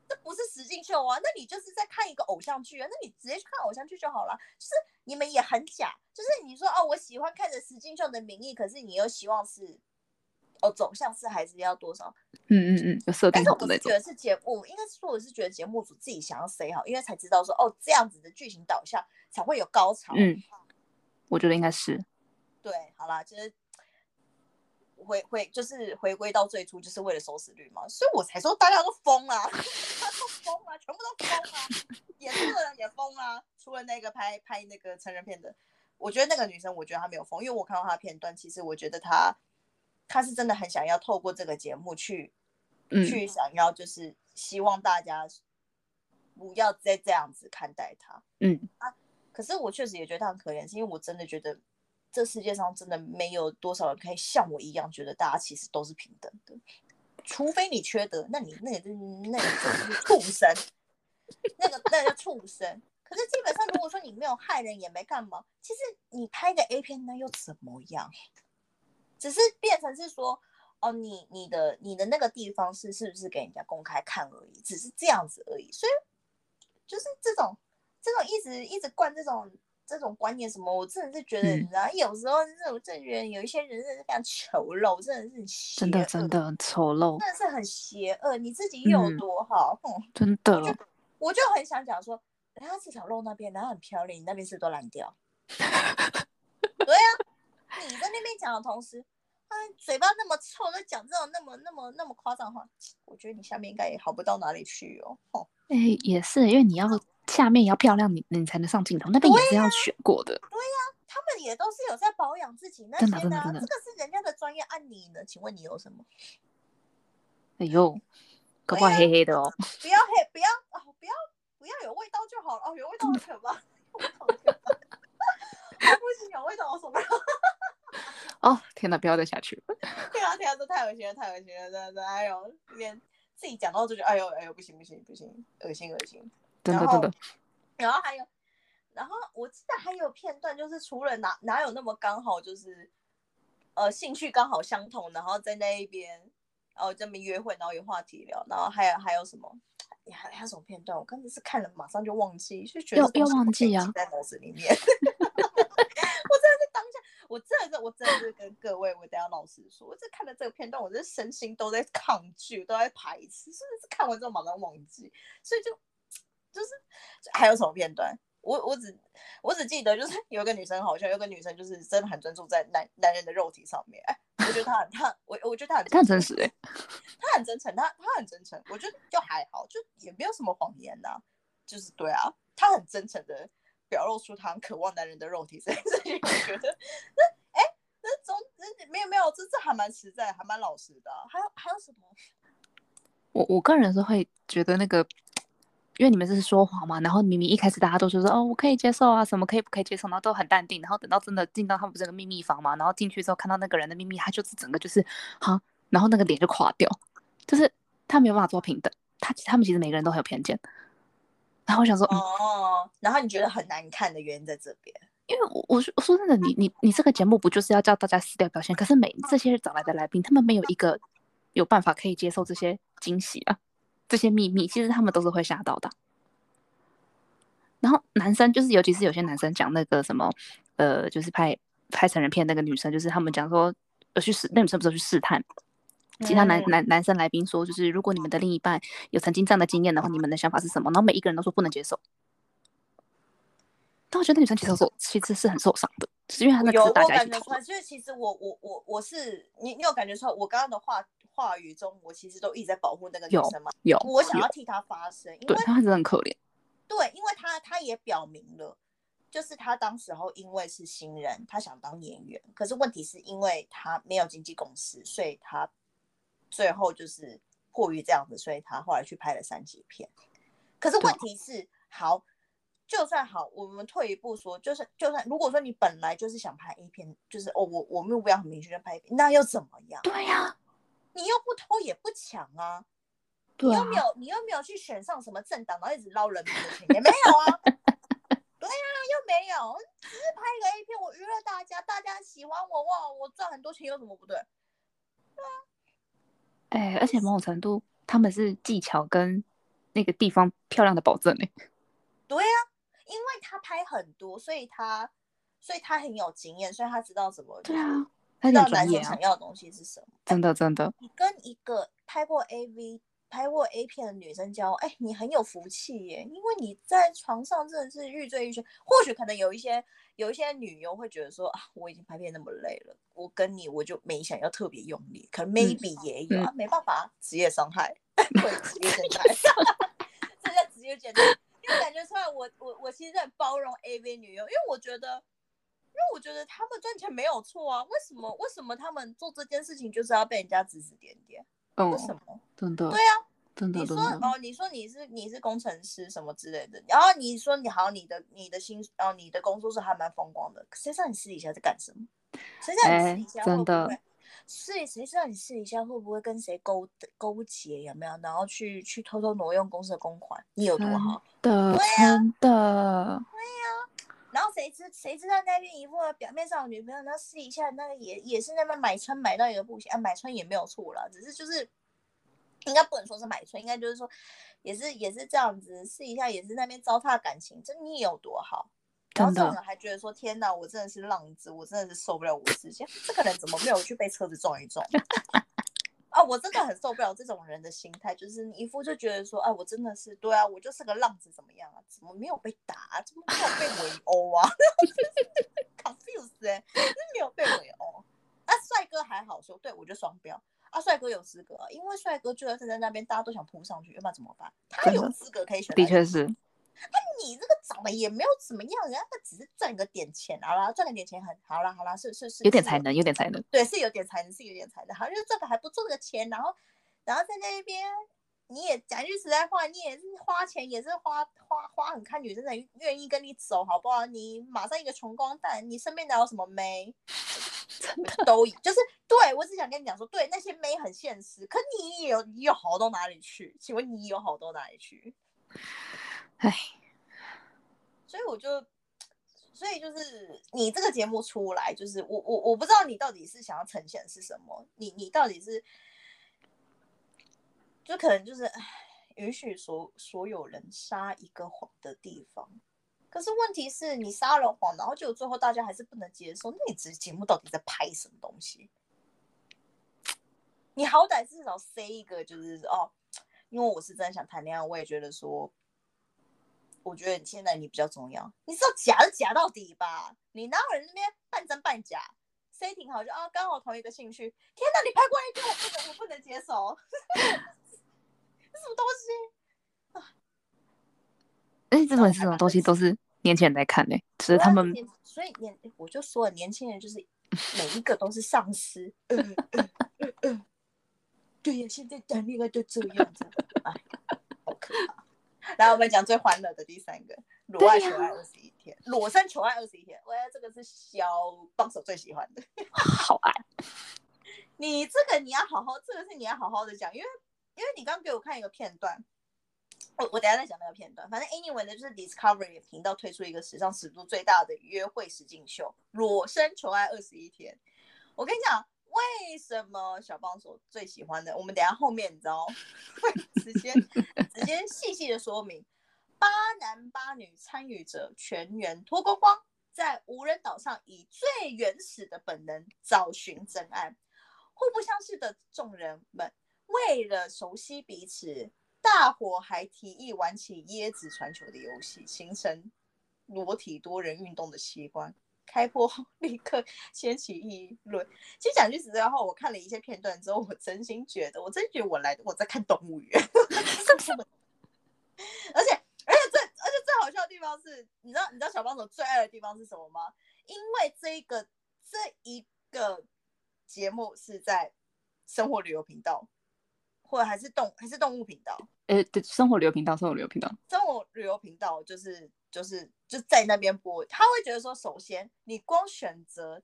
[SPEAKER 1] 这不是实境秀啊，那你就是在看一个偶像剧啊，那你直接去看偶像剧就好了。就是你们也很假，就是你说哦，我喜欢看着实境秀的名义，可是你又希望是哦走向是还是要多少？
[SPEAKER 2] 嗯嗯嗯，有设
[SPEAKER 1] 但
[SPEAKER 2] 定好的那种
[SPEAKER 1] 是我是觉，得是节目，应该是说我是觉得节目组自己想要塞好，因为才知道说哦这样子的剧情导向才会有高潮。
[SPEAKER 2] 嗯，我觉得应该是，
[SPEAKER 1] 对，好啦，就是回回就是回归到最初，就是为了收视率嘛，所以我才说大家都疯了，[laughs] 大家都疯了，全部都疯了，演出的人也疯了，除了那个拍拍那个成人片的，我觉得那个女生，我觉得她没有疯，因为我看到她的片段，其实我觉得她她是真的很想要透过这个节目去、
[SPEAKER 2] 嗯
[SPEAKER 1] 去想要就是希望大家不要再这样子看待他。
[SPEAKER 2] 嗯啊
[SPEAKER 1] 可是我确实也觉得他很可怜，是因为我真的觉得这世界上真的没有多少人可以像我一样觉得大家其实都是平等的，除非你缺德，那你那个就是那个就是 [laughs] 畜生，那个那个叫畜生。可是基本上，如果说你没有害人也没干嘛，其实你拍个 A 片那又怎么样？只是变成是说，哦，你你的你的那个地方是是不是给人家公开看而已，只是这样子而已。所以就是这种这种一直一直灌这种这种观念什么，我真的是觉得，
[SPEAKER 2] 嗯
[SPEAKER 1] 你知道，有时候这种政人有一些人真的是非常丑陋，真的是
[SPEAKER 2] 真的真的很丑陋，
[SPEAKER 1] 真的是很邪恶。你自己有
[SPEAKER 2] 嗯
[SPEAKER 1] 多好？哼
[SPEAKER 2] 真的，
[SPEAKER 1] 我就很想讲说，人家这条路那边，然后很漂亮，你那边是不是都烂掉？[laughs] 你在那边讲的同时，哎，嘴巴那么臭，在讲这种那么那么那么夸张的话，我觉得你下面应该也好不到哪里去哦。
[SPEAKER 2] 哎，也是，因为你要下面要漂亮，你你才能上镜头。那边也是要选过的。
[SPEAKER 1] 对呀，他们也都是有在保养自己。那
[SPEAKER 2] 的真的真的，
[SPEAKER 1] 这个是人家的专业案例呢。请问你有什么？
[SPEAKER 2] 哎呦，可怕黑黑的哦。[laughs]
[SPEAKER 1] 不要黑，不要哦，不要不要有味道就好了哦，有味道行我？[laughs] 不行，有味道我受不了。
[SPEAKER 2] 哦，天哪，不要再下去了。[laughs]
[SPEAKER 1] 对啊，天啊，这太恶心了，太恶心了，真的，哎呦，连自己讲到就觉得，哎呦，哎呦，不行，不行，不行，恶心，恶心。
[SPEAKER 2] 真的，
[SPEAKER 1] 然后
[SPEAKER 2] 真的，
[SPEAKER 1] 然后还有，然后我记得还有片段，就是除了哪哪有那么刚好，就是呃兴趣刚好相同，然后在那一边哦这么约会，然后有话题聊，然后还有还有什么？还还有什么片段？我刚才是看了，马上就忘记，就觉得
[SPEAKER 2] 又
[SPEAKER 1] 这东西
[SPEAKER 2] 又忘记啊
[SPEAKER 1] 在脑子里面。[laughs] 我真的是跟各位，我等一下老实说，我这看了这个片段，我这身心都在抗拒，都在排斥，甚至是看完之后马上忘记，所以就就是还有什么片段？我我只我只记得就是有一个女生好像有个女生就是真的很专注在男男人的肉体上面，哎，我觉得她很她我我觉得她很
[SPEAKER 2] 他很真实哎、
[SPEAKER 1] 她很真诚，她她很真诚，我觉得就还好，就也没有什么谎言呐、就是对啊，她很真诚的表露出她很渴望男人的肉体这件事情，我觉得那 [laughs] 没有没有，这这还蛮实在，还蛮老实的。啊、还有还有什么？
[SPEAKER 2] 我我个人是会觉得那个，因为你们这是说谎嘛，然后明明一开始大家都说说哦我可以接受啊，什么可以不可以接受，然后都很淡定，然后等到真的进到他们这个秘密房嘛，然后进去之后看到那个人的秘密，他就是整个就是哈，然后那个脸就垮掉，就是他没有办法做平等，他他们其实每个人都很有偏见，然后我想说，嗯，
[SPEAKER 1] 哦，然后你觉得很难看的原因在这边，
[SPEAKER 2] 因为我我说我说真的，你你你这个节目不就是要叫大家撕掉表现？可是每这些找来的来宾，他们没有一个有办法可以接受这些惊喜啊，这些秘密，其实他们都是会吓到的。然后男生就是，尤其是有些男生讲那个什么，呃，就是拍拍成人片那个女生，就是他们讲说呃去试，那女生不是有去试探，其他男
[SPEAKER 1] 嗯
[SPEAKER 2] 男男生来宾说，就是如果你们的另一半有曾经这样的经验的话，你们的想法是什么？然后每一个人都说不能接受。但我觉得那女生其实受其实是很受伤的，只是因为她那
[SPEAKER 1] 有我
[SPEAKER 2] 个是大家一
[SPEAKER 1] 感觉出来，
[SPEAKER 2] 起讨论。
[SPEAKER 1] 就是其实我我我我是你你有感觉出来，我刚刚的话话语中，我其实都一直在保护那个女生嘛，
[SPEAKER 2] 有，
[SPEAKER 1] 我想要替她发声，因为
[SPEAKER 2] 对她真的很可怜。
[SPEAKER 1] 对，因为她她也表明了，就是她当时候因为是新人，她想当演员，可是问题是因为她没有经纪公司，所以她最后就是迫于这样子，所以她后来去拍了三级片。可是
[SPEAKER 2] 对
[SPEAKER 1] 问题是，好，就算好，我们退一步说，就是就算如果说你本来就是想拍 A 片，就是哦，我我目标很明确就拍 A 片，那又怎么样？
[SPEAKER 2] 对呀、
[SPEAKER 1] 你又不偷也不抢啊。
[SPEAKER 2] 对啊
[SPEAKER 1] 你又没，有，你又没有去选上什么政党，然后一直捞人民的钱，也没有啊。[laughs] 对啊，又没有，只是拍一个 A 片，我娱乐大家，大家喜欢我，哇，我赚很多钱，有什么不对？
[SPEAKER 2] 对啊哎、而且某种程度他们是技巧跟那个地方漂亮的保证哎、
[SPEAKER 1] 对啊，因为他拍很多，所以他，所以他很有经验，所以他知道怎么，
[SPEAKER 2] 对啊，他
[SPEAKER 1] 知道男生想，要的东西是什么。
[SPEAKER 2] 真的真的。
[SPEAKER 1] 你跟一个拍过 AV、拍过 A 片的女生交往，哎，你很有福气耶，因为你在床上真的是欲醉欲仙。或许可能有一些有一些女优会觉得说啊，我已经拍片那么累了，我跟你我就没想要特别用力，可能 maybe 也有、啊，没办法，职业伤害，[laughs] 对，职业伤害，[laughs] 这叫职业倦怠。感觉出来我，我我其实很包容 AV 女优，因为我觉得。因为我觉得他们赚钱没有错啊，为什么为什么他们做这件事情就是要被人家指指点点？
[SPEAKER 2] 哦
[SPEAKER 1] 为，什么？
[SPEAKER 2] 真的。
[SPEAKER 1] 对啊，
[SPEAKER 2] 真的
[SPEAKER 1] 你说。哦，你说你是你是工程师什么之类的，然后你说你好，你的你的薪哦，你的工作是还蛮风光的，谁知道你私底下在干什么？谁知道你私底下会不
[SPEAKER 2] 哎真的
[SPEAKER 1] 会？是谁知道你试一下会不会跟谁勾勾结？有没有？然后去去偷偷挪用公司的公款？你有多好？
[SPEAKER 2] 的
[SPEAKER 1] 对啊
[SPEAKER 2] 真的，
[SPEAKER 1] 然后谁知谁知道那边一副表面上有女朋友，然后试一下那个也也是那边买春买到一个不行啊，买春也没有错啦，只是就是应该不能说是买春，应该就是说也是也是这样子，试一下也是那边糟蹋感情，这你有多好？然后这种人还觉得说天哪，我真的是浪子，我真的是受不了我自己，这个人怎么没有去被车子撞一撞？[laughs] 啊，我真的很受不了这种人的心态，就是你一副就觉得说，啊，我真的是对啊，我就是个浪子，怎么样啊？怎么没有被打、啊？怎么没有被围殴啊？[laughs] confuse 哎、就是没有被围殴。啊，帅哥还好说，对我就双标。啊，帅哥有资格、啊，因为帅哥就算站在那边，大家都想扑上去，要不然怎么办？他有资格可以选。
[SPEAKER 2] 的确是，
[SPEAKER 1] 你这个长得也没有怎么样，人家那只是赚个点钱，好啦，赚了点钱很好啦，好啦，是是是，
[SPEAKER 2] 有点才能，有点才能。
[SPEAKER 1] 对，是有点才能，是有点才能，好像就是赚的还不错的钱，然后，然后在那边，你也讲句实在话，你也是花钱，也是花花花很看女生才愿意跟你走，好不好？你马上一个穷光蛋，你身边哪有什么妹？[laughs] 都就是对我只想跟你讲说，对那些妹很现实，可你有你有好到哪里去？请问你有好到哪里去？
[SPEAKER 2] 唉，
[SPEAKER 1] 所以我就，所以就是你这个节目出来，就是我我我不知道你到底是想要呈现的是什么，你你到底是，就可能就是允许所所有人撒一个谎的地方。可是问题是你撒了谎，然后结果最后大家还是不能接受，那你这节目到底在拍什么东西？你好歹至少塞一个，就是哦，因为我是真的想谈恋爱，我也觉得说，我觉得现在你比较重要，你知道假的假到底吧？你哪有人那边半真半假？塞挺好就啊，刚好同一个兴趣。天哪，你拍过一天，我不能，我不能接受，[laughs] 这什么东西？
[SPEAKER 2] 哎，这种这种东西都是年轻人在看的，只是他们，
[SPEAKER 1] 所以年我就说了，年轻人就是每一个都是丧尸。对呀，现在谈恋爱都这样子，哎，好可怕。来，我们讲最欢乐的第三个，裸爱求爱二十一天，裸身求爱二十一天。喂，这个是小帮手最喜欢的，[laughs]
[SPEAKER 2] 好爱。[laughs]
[SPEAKER 1] 你这个你要好好，这个是你要好好的讲，因为因为你刚给我看一个片段。我我等下再讲那个片段，反正 anyway 呢，就是 Discovery 频道推出一个史上尺度最大的约会实境秀《裸身求爱二十一天》。我跟你讲，为什么小帮手最喜欢的？我们等下后面你知道 [laughs] 会直接直接细细的说明。八男八女参与者全员脱光光，在无人岛上以最原始的本能找寻真爱。互不相识的众人们为了熟悉彼此。大伙还提议玩起椰子传球的游戏，形成裸体多人运动的习惯。开播后立刻掀起议论。其实讲句实在话，我看了一些片段之后，我真心觉得，我真觉得我来我在看动物园。[laughs] 而且而且最而且最好笑的地方是，你知道你知道小帮手最爱的地方是什么吗？因为这一个这一个节目是在生活旅游频道。或者还是动还是动物频道？
[SPEAKER 2] 呃，对，生活旅游频道，生活旅游频道，
[SPEAKER 1] 生活旅游频道就是就是就在那边播。他会觉得说，首先你光选择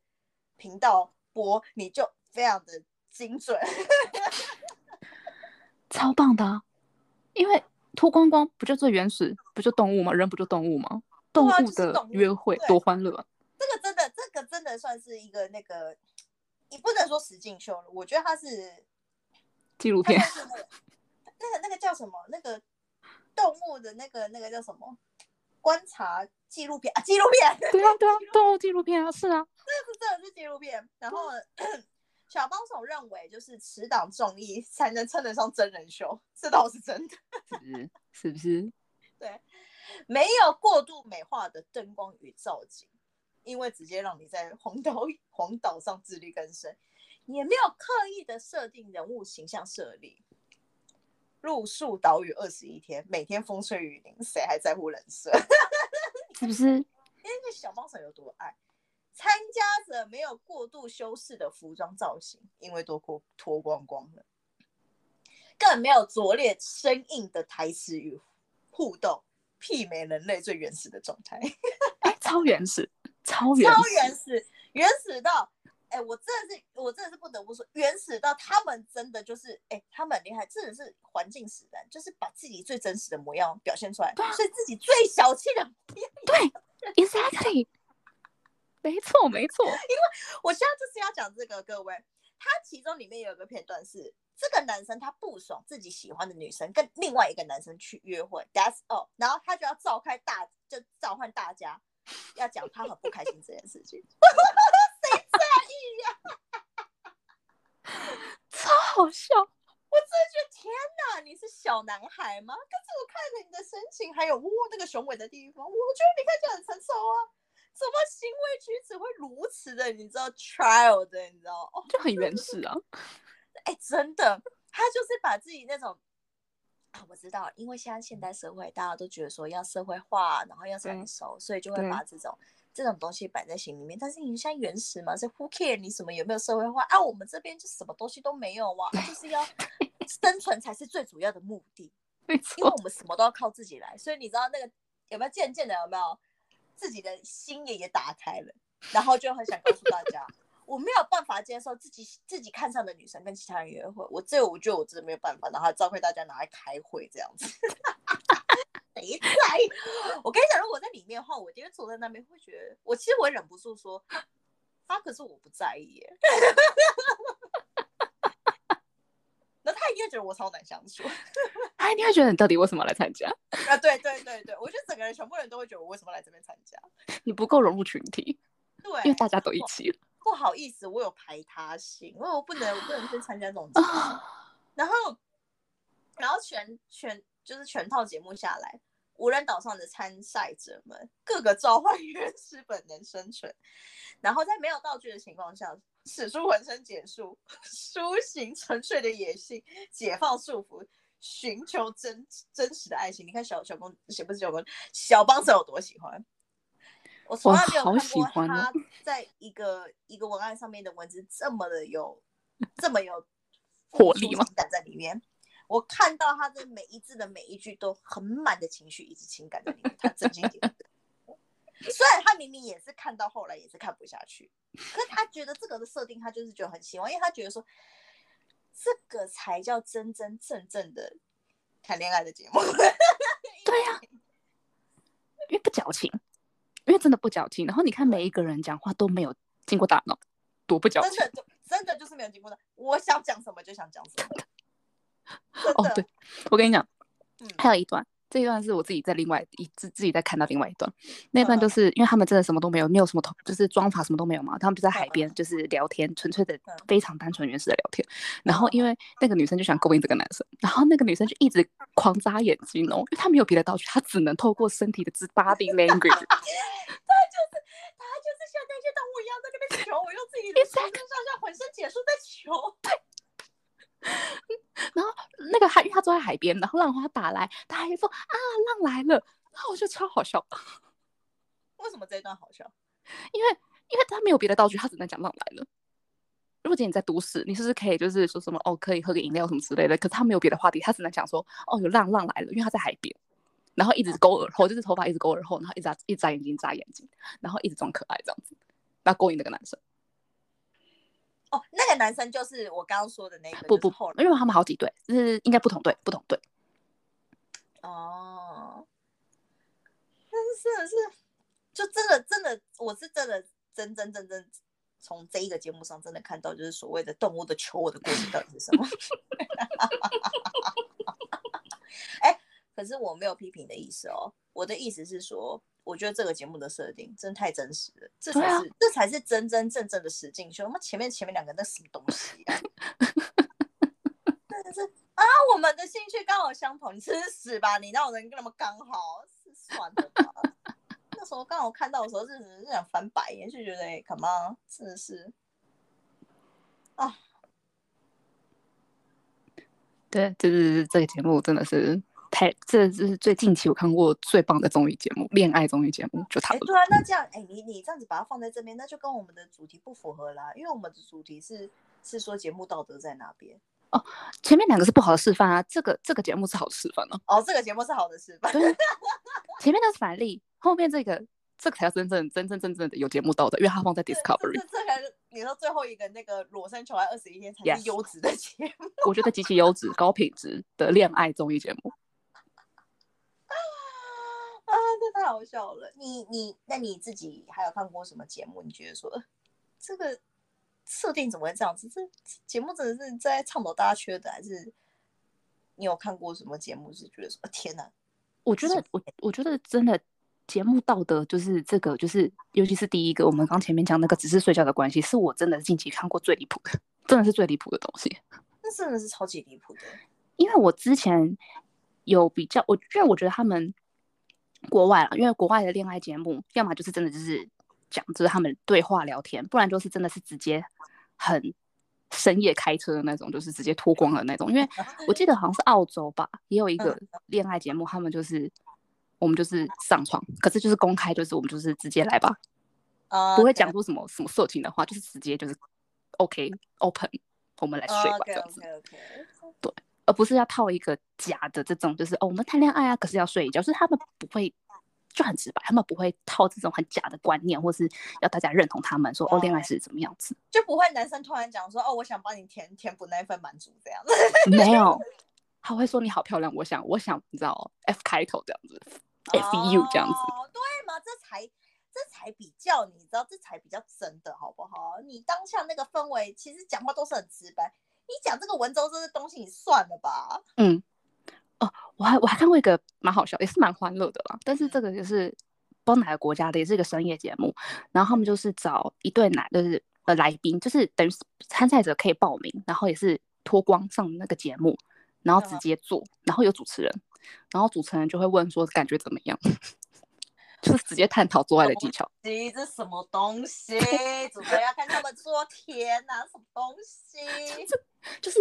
[SPEAKER 1] 频道播，你就非常的精准，[laughs]
[SPEAKER 2] 超棒的。因为脱光光不就最原始，不就动物吗？人不就动物吗？动物的约会多欢乐。
[SPEAKER 1] 这个真的，这个真的算是一个那个，你不能说实境秀了，我觉得它是。
[SPEAKER 2] 纪录片，
[SPEAKER 1] 那个那个叫什么？那个动物的那个那个叫什么？观察纪录片 [laughs] 啊，纪录片。[laughs]
[SPEAKER 2] 对啊对啊，动物纪录片啊，是啊，
[SPEAKER 1] 这是真的是纪录片。然后小帮手认为，就是持档综艺才能称得上真人秀，这倒是真的，
[SPEAKER 2] 是是不是？[laughs]
[SPEAKER 1] 对，没有过度美化的灯光与造景，因为直接让你在黄岛黄岛上自力更生。也没有刻意的设定人物形象设立，露宿岛屿二十一天，每天风吹雨淋，谁还在乎人设？[laughs]
[SPEAKER 2] 是不是？因
[SPEAKER 1] 为小帮手有多爱，参加者没有过度修饰的服装造型，因为都脱脱光光了，更没有拙劣生硬的台词与互动，媲美人类最原始的状态。[laughs]
[SPEAKER 2] 超原始，超原，超
[SPEAKER 1] 原始，原始到。哎，我真的是，我真的是不得不说，原始到他们真的就是，哎，他们很厉害，真的是环境使然，就是把自己最真实的模样表现出来，所以自己最小气的模样。
[SPEAKER 2] 对，exactly，没 [laughs] 错没错。因
[SPEAKER 1] 为我现在就是要讲这个，各位，他其中里面有一个片段是，这个男生他不爽自己喜欢的女生跟另外一个男生去约会，that's all，然后他就要召开大，就召唤大家，要讲他很不开心这件事情。[laughs] [laughs]
[SPEAKER 2] 超好笑！
[SPEAKER 1] 我真的觉得天哪，你是小男孩吗？可是我看着你的神情，还有呜那个雄伟的地方，我觉得你看起来很成熟啊！怎么行为举止会如此的？你知道 child 的，你知道哦，
[SPEAKER 2] 就很原始啊！[laughs]
[SPEAKER 1] 哎，真的，他就是把自己那种啊，我知道，因为现在现代社会大家都觉得说要社会化，然后要成熟，所以就会把这种。这种东西摆在心里面，但是你像原始嘛，是 who care 你什么有没有社会化啊？我们这边就什么东西都没有啊，就是要生存才是最主要的目的，[laughs] 因为我们什么都要靠自己来，所以你知道那个有没有渐渐的有没有自己的心也也打开了，然后就很想告诉大家，我没有办法接受自己自己看上的女生跟其他人约会，我这我觉得我真的没有办法，然后还召会大家拿来开会这样子。[laughs] [laughs] 我跟你讲，如果在里面的话，我一定会坐在那边，会觉得我其实我忍不住说，他可是我不在意耶。那他一定会觉得我超难相处，[laughs]
[SPEAKER 2] 他一定会觉得你到底为什么来参加？
[SPEAKER 1] 啊，对对对对，我觉得整个人全部人都会觉得我为什么来这边参加？[laughs]
[SPEAKER 2] 你不够融入群体，
[SPEAKER 1] 对，
[SPEAKER 2] 因为大家都一起了。
[SPEAKER 1] 不好意思，我有排他性，因为我不能，我不能去参加这种节目。[sighs] 然后，然后全全就是全套节目下来，无人岛上的参赛者们各个召唤原始本能生存，然后在没有道具的情况下，使出浑身解数，苏醒沉睡的野性，解放束缚，寻求真真实的爱情。你看小小公，不是小公，小帮手有多喜欢？我从来没有看过他在一个一个文案上面的文字这么的有这么有
[SPEAKER 2] 活力吗？
[SPEAKER 1] 感在里面。我看到他的每一字的每一句都很满的情绪以及情感在里面，他真心点。虽然他明明也是看到后来也是看不下去，可是他觉得这个的设定他就是觉得很喜欢，因为他觉得说这个才叫真真正正的谈恋爱的节目。[laughs]
[SPEAKER 2] 对呀，因为不矫情。因为真的不矫情，然后你看每一个人讲话都没有经过大脑，多不矫情。
[SPEAKER 1] 真的就真的就是没有经过的，我想讲什么就想讲什么。[laughs]
[SPEAKER 2] 哦，对，我跟你讲，还有一段。这一段是我自己在另外一自自己在看到另外一段，那段就是因为他们真的什么都没有，没有什么头，就是妆法什么都没有嘛，他们就在海边就是聊天，纯粹的非常单纯原始的聊天。然后因为那个女生就想勾引这个男生，然后那个女生就一直狂眨眼睛哦，因为她没有别的道具，她只能透过身体的字 body language。[laughs]
[SPEAKER 1] 他就是他就是像那些动物一样在那边求，我用自己的全身上下浑身解数在求。[laughs]
[SPEAKER 2] 然后那个他，因为他坐在海边，然后浪花打来，他还说啊，浪来了，然后我觉得超好笑。
[SPEAKER 1] 为什么这一段好笑？
[SPEAKER 2] 因为因为他没有别的道具，他只能讲浪来了。如果今天你在都市，你是不是可以就是说什么哦，可以喝个饮料什么之类的？可是他没有别的话题，他只能讲说哦，有浪浪来了，因为他在海边，然后一直勾耳后，就是头发一直勾耳后，然后一直一眨眼睛眨眼睛，然后一直装可爱这样子，那勾引那个男生。
[SPEAKER 1] 哦，那个男生就是我刚刚说的那个，
[SPEAKER 2] 不不，因为他们好几对，就是应该不同队，不同队。
[SPEAKER 1] 哦，但是真的是，就真的真的，我是真的真真真真从这一个节目上真的看到，就是所谓的动物的求我的故事到底是什么。[laughs] 哎，可是我没有批评的意思哦，我的意思是说。我觉得这个节目的设定真太真实了，这才是这才是真真正正的实境秀。那前面前面两个那什么东西啊？[laughs] 真的是啊，我们的兴趣刚好相同，你吃屎吧！你那种人那么刚好，算了吧。[laughs] 那时候刚好看到的时候，是是想翻白眼，就觉得哎，come on，真的是啊。
[SPEAKER 2] 对，就是这个节目真的是。太，这这是最近期我看过最棒的综艺节目，恋爱综艺节目就它。
[SPEAKER 1] 对啊，那这样，哎，你你这样子把它放在这边，那就跟我们的主题不符合啦。因为我们的主题是是说节目道德在哪边。
[SPEAKER 2] 哦，前面两个是不好的示范啊，这个这个节目是好的示范
[SPEAKER 1] 哦。哦，这个节目是好的示范。[laughs]
[SPEAKER 2] 前面那是反例，后面这个这个才真正真正真正的有节目道德，因为它放在 Discovery。
[SPEAKER 1] 这才是你说最后一个那个裸身求爱二十一天才是优质的节目。
[SPEAKER 2] 我觉得极其优质、高品质的恋爱综艺节目。
[SPEAKER 1] 啊，这太好笑了！你你，那你自己还有看过什么节目？你觉得说这个设定怎么会这样子？这节目真的是在倡导大家缺德，还是你有看过什么节目是觉得说天哪？
[SPEAKER 2] 我觉得我我觉得真的节目道德就是这个，就是尤其是第一个，我们刚前面讲那个只是睡觉的关系，是我真的近期看过最离谱的，真的是最离谱的东西。[laughs]
[SPEAKER 1] 那真的是超级离谱的，
[SPEAKER 2] 因为我之前有比较，我因为我觉得他们。国外了，因为国外的恋爱节目，要么就是真的就是讲就是他们对话聊天，不然就是真的是直接很深夜开车的那种，就是直接脱光的那种。因为我记得好像是澳洲吧，也有一个恋爱节目，他们就是我们就是上床，可是就是公开，就是我们就是直接来吧，不会讲出什么什么色情的话，就是直接就是 OK open，我们来睡吧这样子。对。而不是要套一个假的这种，就是哦，我们谈恋爱啊，可是要睡一觉，是他们不会就很直白，他们不会套这种很假的观念，或是要大家认同他们说哦，恋爱是怎么样子，
[SPEAKER 1] 就不会男生突然讲说哦，我想帮你填填补那一份满足这样子。
[SPEAKER 2] 没有，他会说你好漂亮，我想我想你知道 F 开头这样子，F U 这样子，
[SPEAKER 1] 哦，对嘛，这才这才比较，你知道这才比较真的好不好？你当下那个氛围，其实讲话都是很直白。你讲这个文绉绉的东西，你算了吧。
[SPEAKER 2] 嗯，哦，我还我还看过一个蛮好笑，也是蛮欢乐的啦。但是这个就是不知道哪个国家的，也是一个深夜节目。然后他们就是找一对男，就是呃来宾，就是等于参赛者可以报名，然后也是脱光上那个节目，然后直接做，然后有主持人，然后主持人就会问说感觉怎么样。就是直接探讨做爱的技巧。
[SPEAKER 1] 这什么东西？[laughs] 主持人要看他们做天哪，什么东西？
[SPEAKER 2] 就是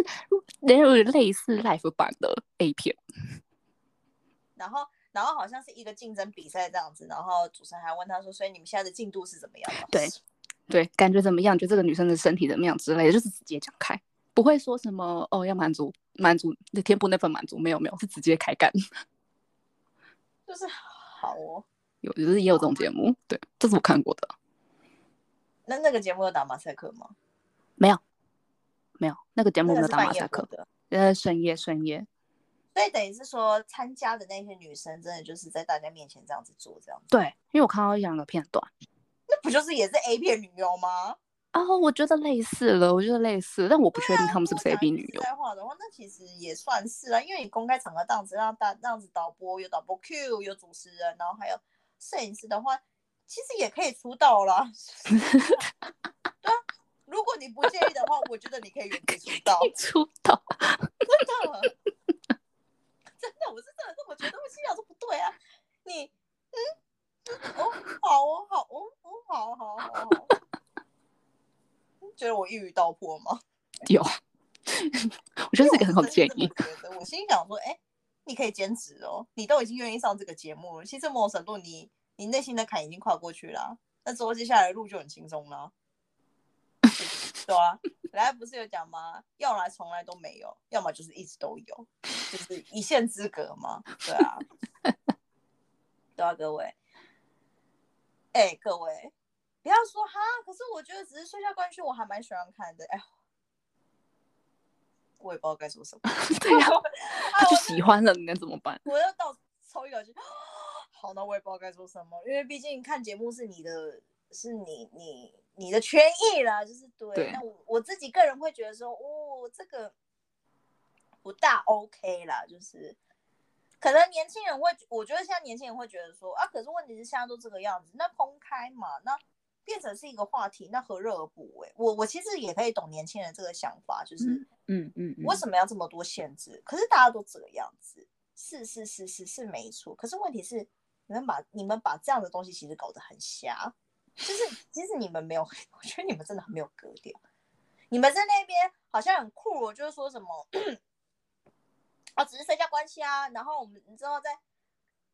[SPEAKER 2] 连有点类似 Life 版的 A 片。
[SPEAKER 1] 然后，然后好像是一个竞争比赛这样子。然后主持人还问他说：“所以你们现在的进度是怎么样？”
[SPEAKER 2] 对，对，感觉怎么样？就这个女生的身体怎么样之类的，就是直接讲开，不会说什么哦要满足满足那填补那份满足，没有没有，是直接开干。
[SPEAKER 1] 就是好哦。
[SPEAKER 2] 有，就是也有这种节目，对，这是我看过的。
[SPEAKER 1] 那那个节目有打马赛克吗？
[SPEAKER 2] 没有，没有，那个节目没有打马赛克
[SPEAKER 1] 的。
[SPEAKER 2] 呃，深夜，深夜。
[SPEAKER 1] 所以等于是说，参加的那些女生，真的就是在大家面前这样子做，这样子。
[SPEAKER 2] 对，因为我看到两个片段。
[SPEAKER 1] 那不就是也是 A 片女优吗？
[SPEAKER 2] 哦，我觉得类似了，我觉得类似，但我不确定他们是不是 A B 女优。
[SPEAKER 1] 在话的话，那其实也算是啊，因为你公开场合这样子让大这样子导播有导播 Q 有主持人，然后还有。摄影师的话，其实也可以出道了。对啊，如果你不介意的话，我觉得你可以原地出道。
[SPEAKER 2] 出道，
[SPEAKER 1] 真的，真的，我是真的这么觉得。我心想说不对啊，你，嗯，哦，好哦，好哦，哦，好好好好。觉得我一语道破吗？
[SPEAKER 2] 有，我觉得是个很好的建议。
[SPEAKER 1] 我心想说，哎。你可以兼职哦，你都已经愿意上这个节目了。其实某种程度，你你内心的坎已经跨过去了，那之后接下来的路就很轻松了，对啊，来不是有讲吗？要来从来都没有，要么就是一直都有，就是一线之隔嘛。对啊，对啊，各位，哎，各位，不要说哈，可是我觉得只是睡觉关系，我还蛮喜欢看的。哎。我也不知道该说什么。[laughs]
[SPEAKER 2] 对呀，他就喜欢了，你能怎么办？[laughs]
[SPEAKER 1] 我要到抽一口气，好，那我也不知道该说什么，因为毕竟看节目是你的，是你你你的权益啦，就是对。那我我自己个人会觉得说，哦，这个不大 OK 啦，就是可能年轻人会，我觉得现在年轻人会觉得说，啊，可是问题是现在都这个样子，那公开嘛，那。变成是一个话题，那何乐而不为？我我其实也可以懂年轻人这个想法，就是
[SPEAKER 2] 嗯嗯，
[SPEAKER 1] 为什么要这么多限制？可是大家都这个样子，是是是是是没错。可是问题是，你们把你们把这样的东西其实搞得很瞎，就是其实你们没有，[laughs] 我觉得你们真的很没有格调。你们在那边好像很酷，就是说什么啊，[clears throat] 只是睡觉关系啊，然后我们之后再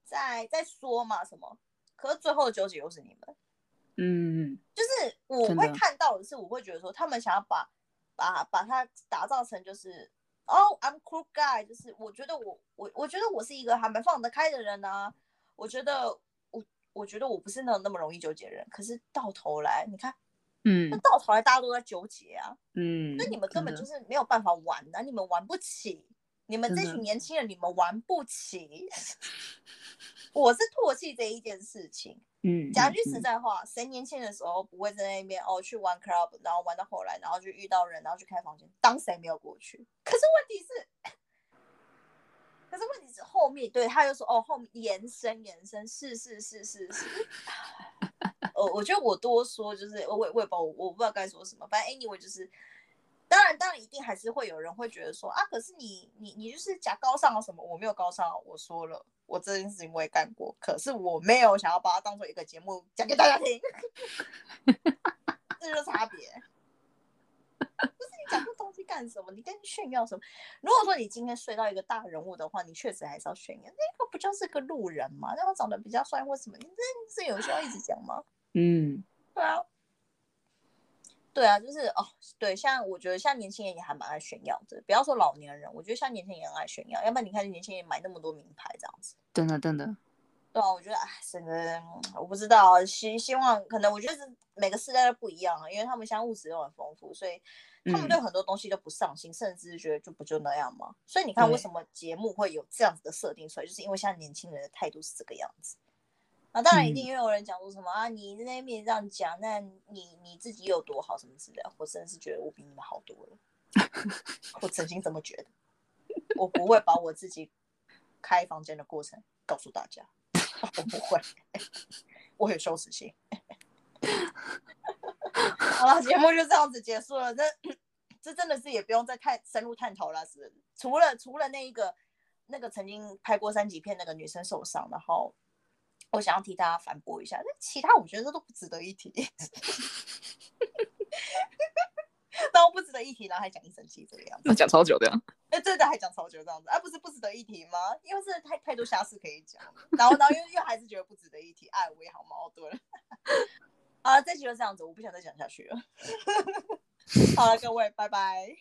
[SPEAKER 1] 再再说嘛什么？可是最后的纠结又是你们。
[SPEAKER 2] 嗯，
[SPEAKER 1] 就是我会看到的是，我会觉得说，他们想要把把把它打造成就是哦，I'm cool guy，就是我觉得我我我觉得我是一个还蛮放得开的人呢。我觉得我我觉得我不是那种那么容易纠结的人。可是到头来，你看，
[SPEAKER 2] 嗯，
[SPEAKER 1] 那到头来大家都在纠结啊，
[SPEAKER 2] 嗯，
[SPEAKER 1] 那你们根本就是没有办法玩的，你们玩不起，你们这群年轻人，你们玩不起。我是唾弃这一件事情。
[SPEAKER 2] 嗯，
[SPEAKER 1] 讲句实在话，谁年轻的时候不会在那边哦去玩 club，然后玩到后来，然后就遇到人，然后去开房间，当谁没有过去？可是问题是，可是问题是后面对他又说哦后面延伸延伸，是是是是是，我 [laughs] 我觉得我多说就是我我也不我我不知道该说什么，反正 anyway 就是。当然，当然，一定还是会有人会觉得说啊，可是你，你，你就是假高尚啊什么？我没有高尚，我说了，我这件事情我也干过，可是我没有想要把它当做一个节目讲给大家听，[laughs] 这就是差别。就是你讲这东西干什么？你跟炫耀什么？如果说你今天睡到一个大人物的话，你确实还是要炫耀。那个不就是个路人吗？那我长得比较帅或什么？你这是有需要一直讲吗？
[SPEAKER 2] 嗯，
[SPEAKER 1] 对啊。对啊，就是哦，对，像我觉得像年轻人也还蛮爱炫耀的，不要说老年人，我觉得像年轻人也爱炫耀，要不然你看年轻人买那么多名牌这样子，
[SPEAKER 2] 真的真的，
[SPEAKER 1] 对对啊，我觉得哎，整个我不知道，希希望可能我觉得是每个时代都不一样，因为他们相物质都很丰富，所以他们对很多东西都不上心，甚至觉得就不就那样嘛？所以你看，为什么节目会有这样子的设定出来，就是因为现在年轻人的态度是这个样子。那当然一定因为有人讲说什么啊，你那边这样讲，那你你自己有多好什么之类的，我真的是觉得我比你们好多了。[laughs] 我曾经这么觉得，我不会把我自己开房间的过程告诉大家，[laughs] 我不会，[laughs] 我有羞耻心。好了，节目就这样子结束了。这这真的是也不用再太深入探讨了，是除了除了那一个那个曾经拍过三级片那个女生受伤，然后。我想要替大家反驳一下，那其他我觉得这都不值得一提。[laughs] 都不值得一提，然后还讲一生气这个样子，
[SPEAKER 2] 那讲超久的呀？
[SPEAKER 1] 哎，对的，还讲超久这样子，哎，不是不值得一提吗？因为是太太多瑕疵可以讲，然后然后又又还是觉得不值得一提，哎，我也好矛盾。[laughs] 好了，这集就这样子，我不想再讲下去了。[laughs] 好了，各位，拜拜。